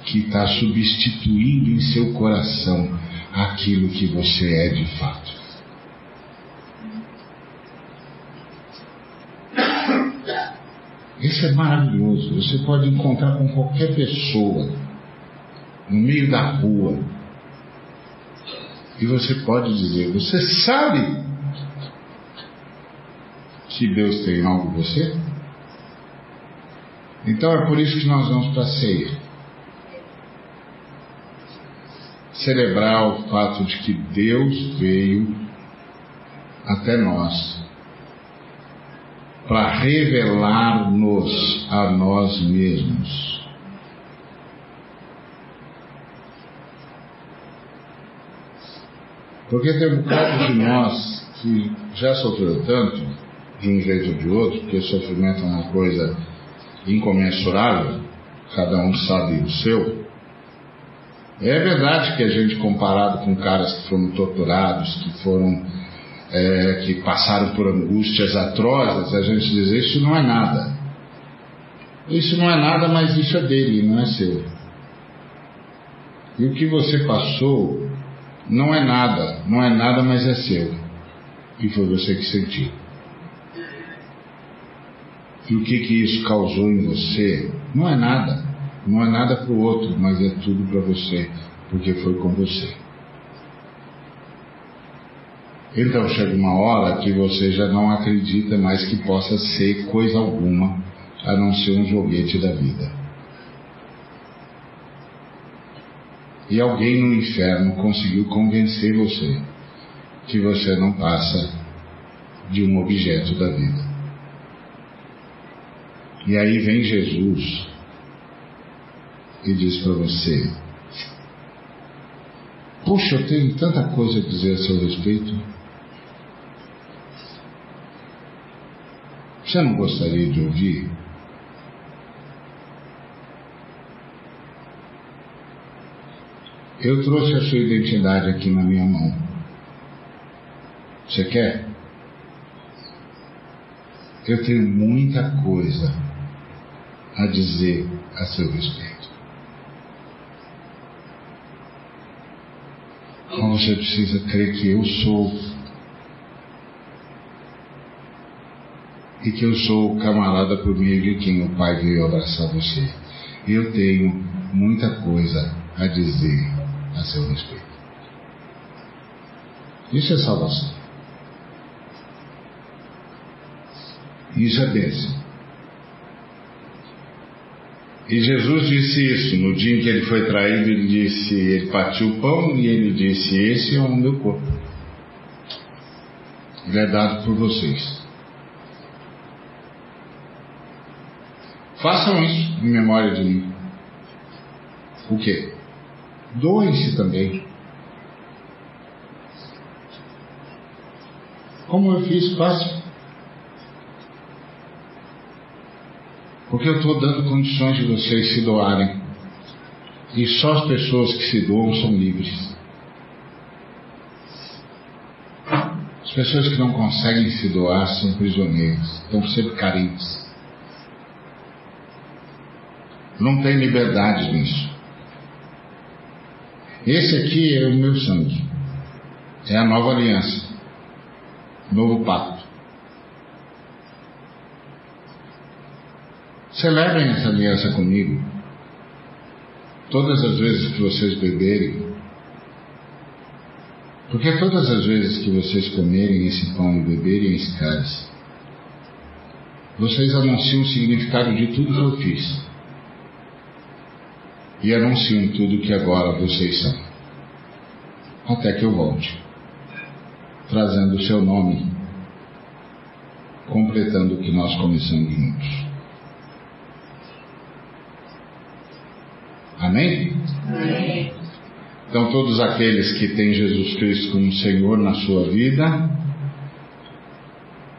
que está substituindo em seu coração aquilo que você é de fato. Isso é maravilhoso. Você pode encontrar com qualquer pessoa no meio da rua e você pode dizer: Você sabe que Deus tem algo em você? Então é por isso que nós vamos para a ceia. Celebrar o fato de que Deus veio até nós para revelar-nos a nós mesmos. Porque tem um bocado de nós que já sofreu tanto, de um jeito ou de outro, porque sofrimento é uma coisa incomensurável, cada um sabe o seu, é verdade que a gente, comparado com caras que foram torturados, que foram, é, que passaram por angústias atrozes, a gente diz: isso não é nada. Isso não é nada, mas isso é dele, não é seu. E o que você passou não é nada, não é nada, mas é seu. E foi você que sentiu. E o que, que isso causou em você não é nada. Não é nada para o outro, mas é tudo para você, porque foi com você. Então chega uma hora que você já não acredita mais que possa ser coisa alguma a não ser um joguete da vida. E alguém no inferno conseguiu convencer você que você não passa de um objeto da vida. E aí vem Jesus e diz para você: Puxa, eu tenho tanta coisa a dizer a seu respeito. Você não gostaria de ouvir? Eu trouxe a sua identidade aqui na minha mão. Você quer? Eu tenho muita coisa a dizer a seu respeito. Então você precisa crer que eu sou. E que eu sou o camarada por meio de quem o Pai veio abraçar você. Eu tenho muita coisa a dizer a seu respeito. Isso é salvação. Isso é bênção. E Jesus disse isso no dia em que ele foi traído, ele disse, ele partiu o pão e ele disse, esse é o meu corpo. Ele é dado por vocês. Façam isso em memória de mim. O quê? Doem-se também. Como eu fiz, fácil. Porque eu estou dando condições de vocês se doarem. E só as pessoas que se doam são livres. As pessoas que não conseguem se doar são prisioneiras, estão sempre carentes. Não tem liberdade nisso. Esse aqui é o meu sangue. É a nova aliança. Novo pacto. Celebrem essa aliança comigo. Todas as vezes que vocês beberem, porque todas as vezes que vocês comerem esse pão e beberem esse cálice, vocês anunciam o significado de tudo que eu fiz. E anunciam tudo que agora vocês são. Até que eu volte, trazendo o seu nome, completando o que nós começamos juntos. Amém? Amém. Então, todos aqueles que têm Jesus Cristo como Senhor na sua vida,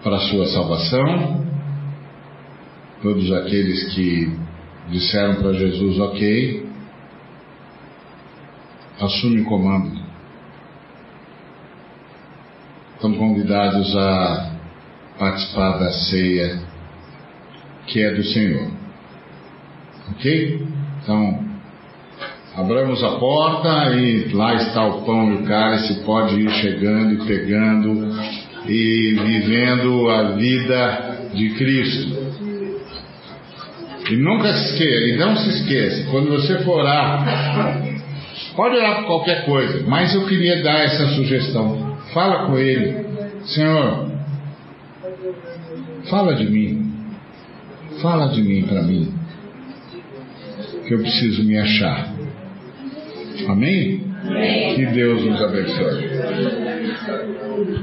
para a sua salvação, todos aqueles que disseram para Jesus, ok, assume o comando. Estão convidados a participar da ceia que é do Senhor. Ok? Então, Abramos a porta e lá está o pão e o cálice, pode ir chegando e pegando e vivendo a vida de Cristo. E nunca se esqueça, e não se esqueça, quando você for orar, pode orar por qualquer coisa, mas eu queria dar essa sugestão. Fala com ele, Senhor, fala de mim, fala de mim para mim, que eu preciso me achar. Amém? Amém? Que Deus nos abençoe.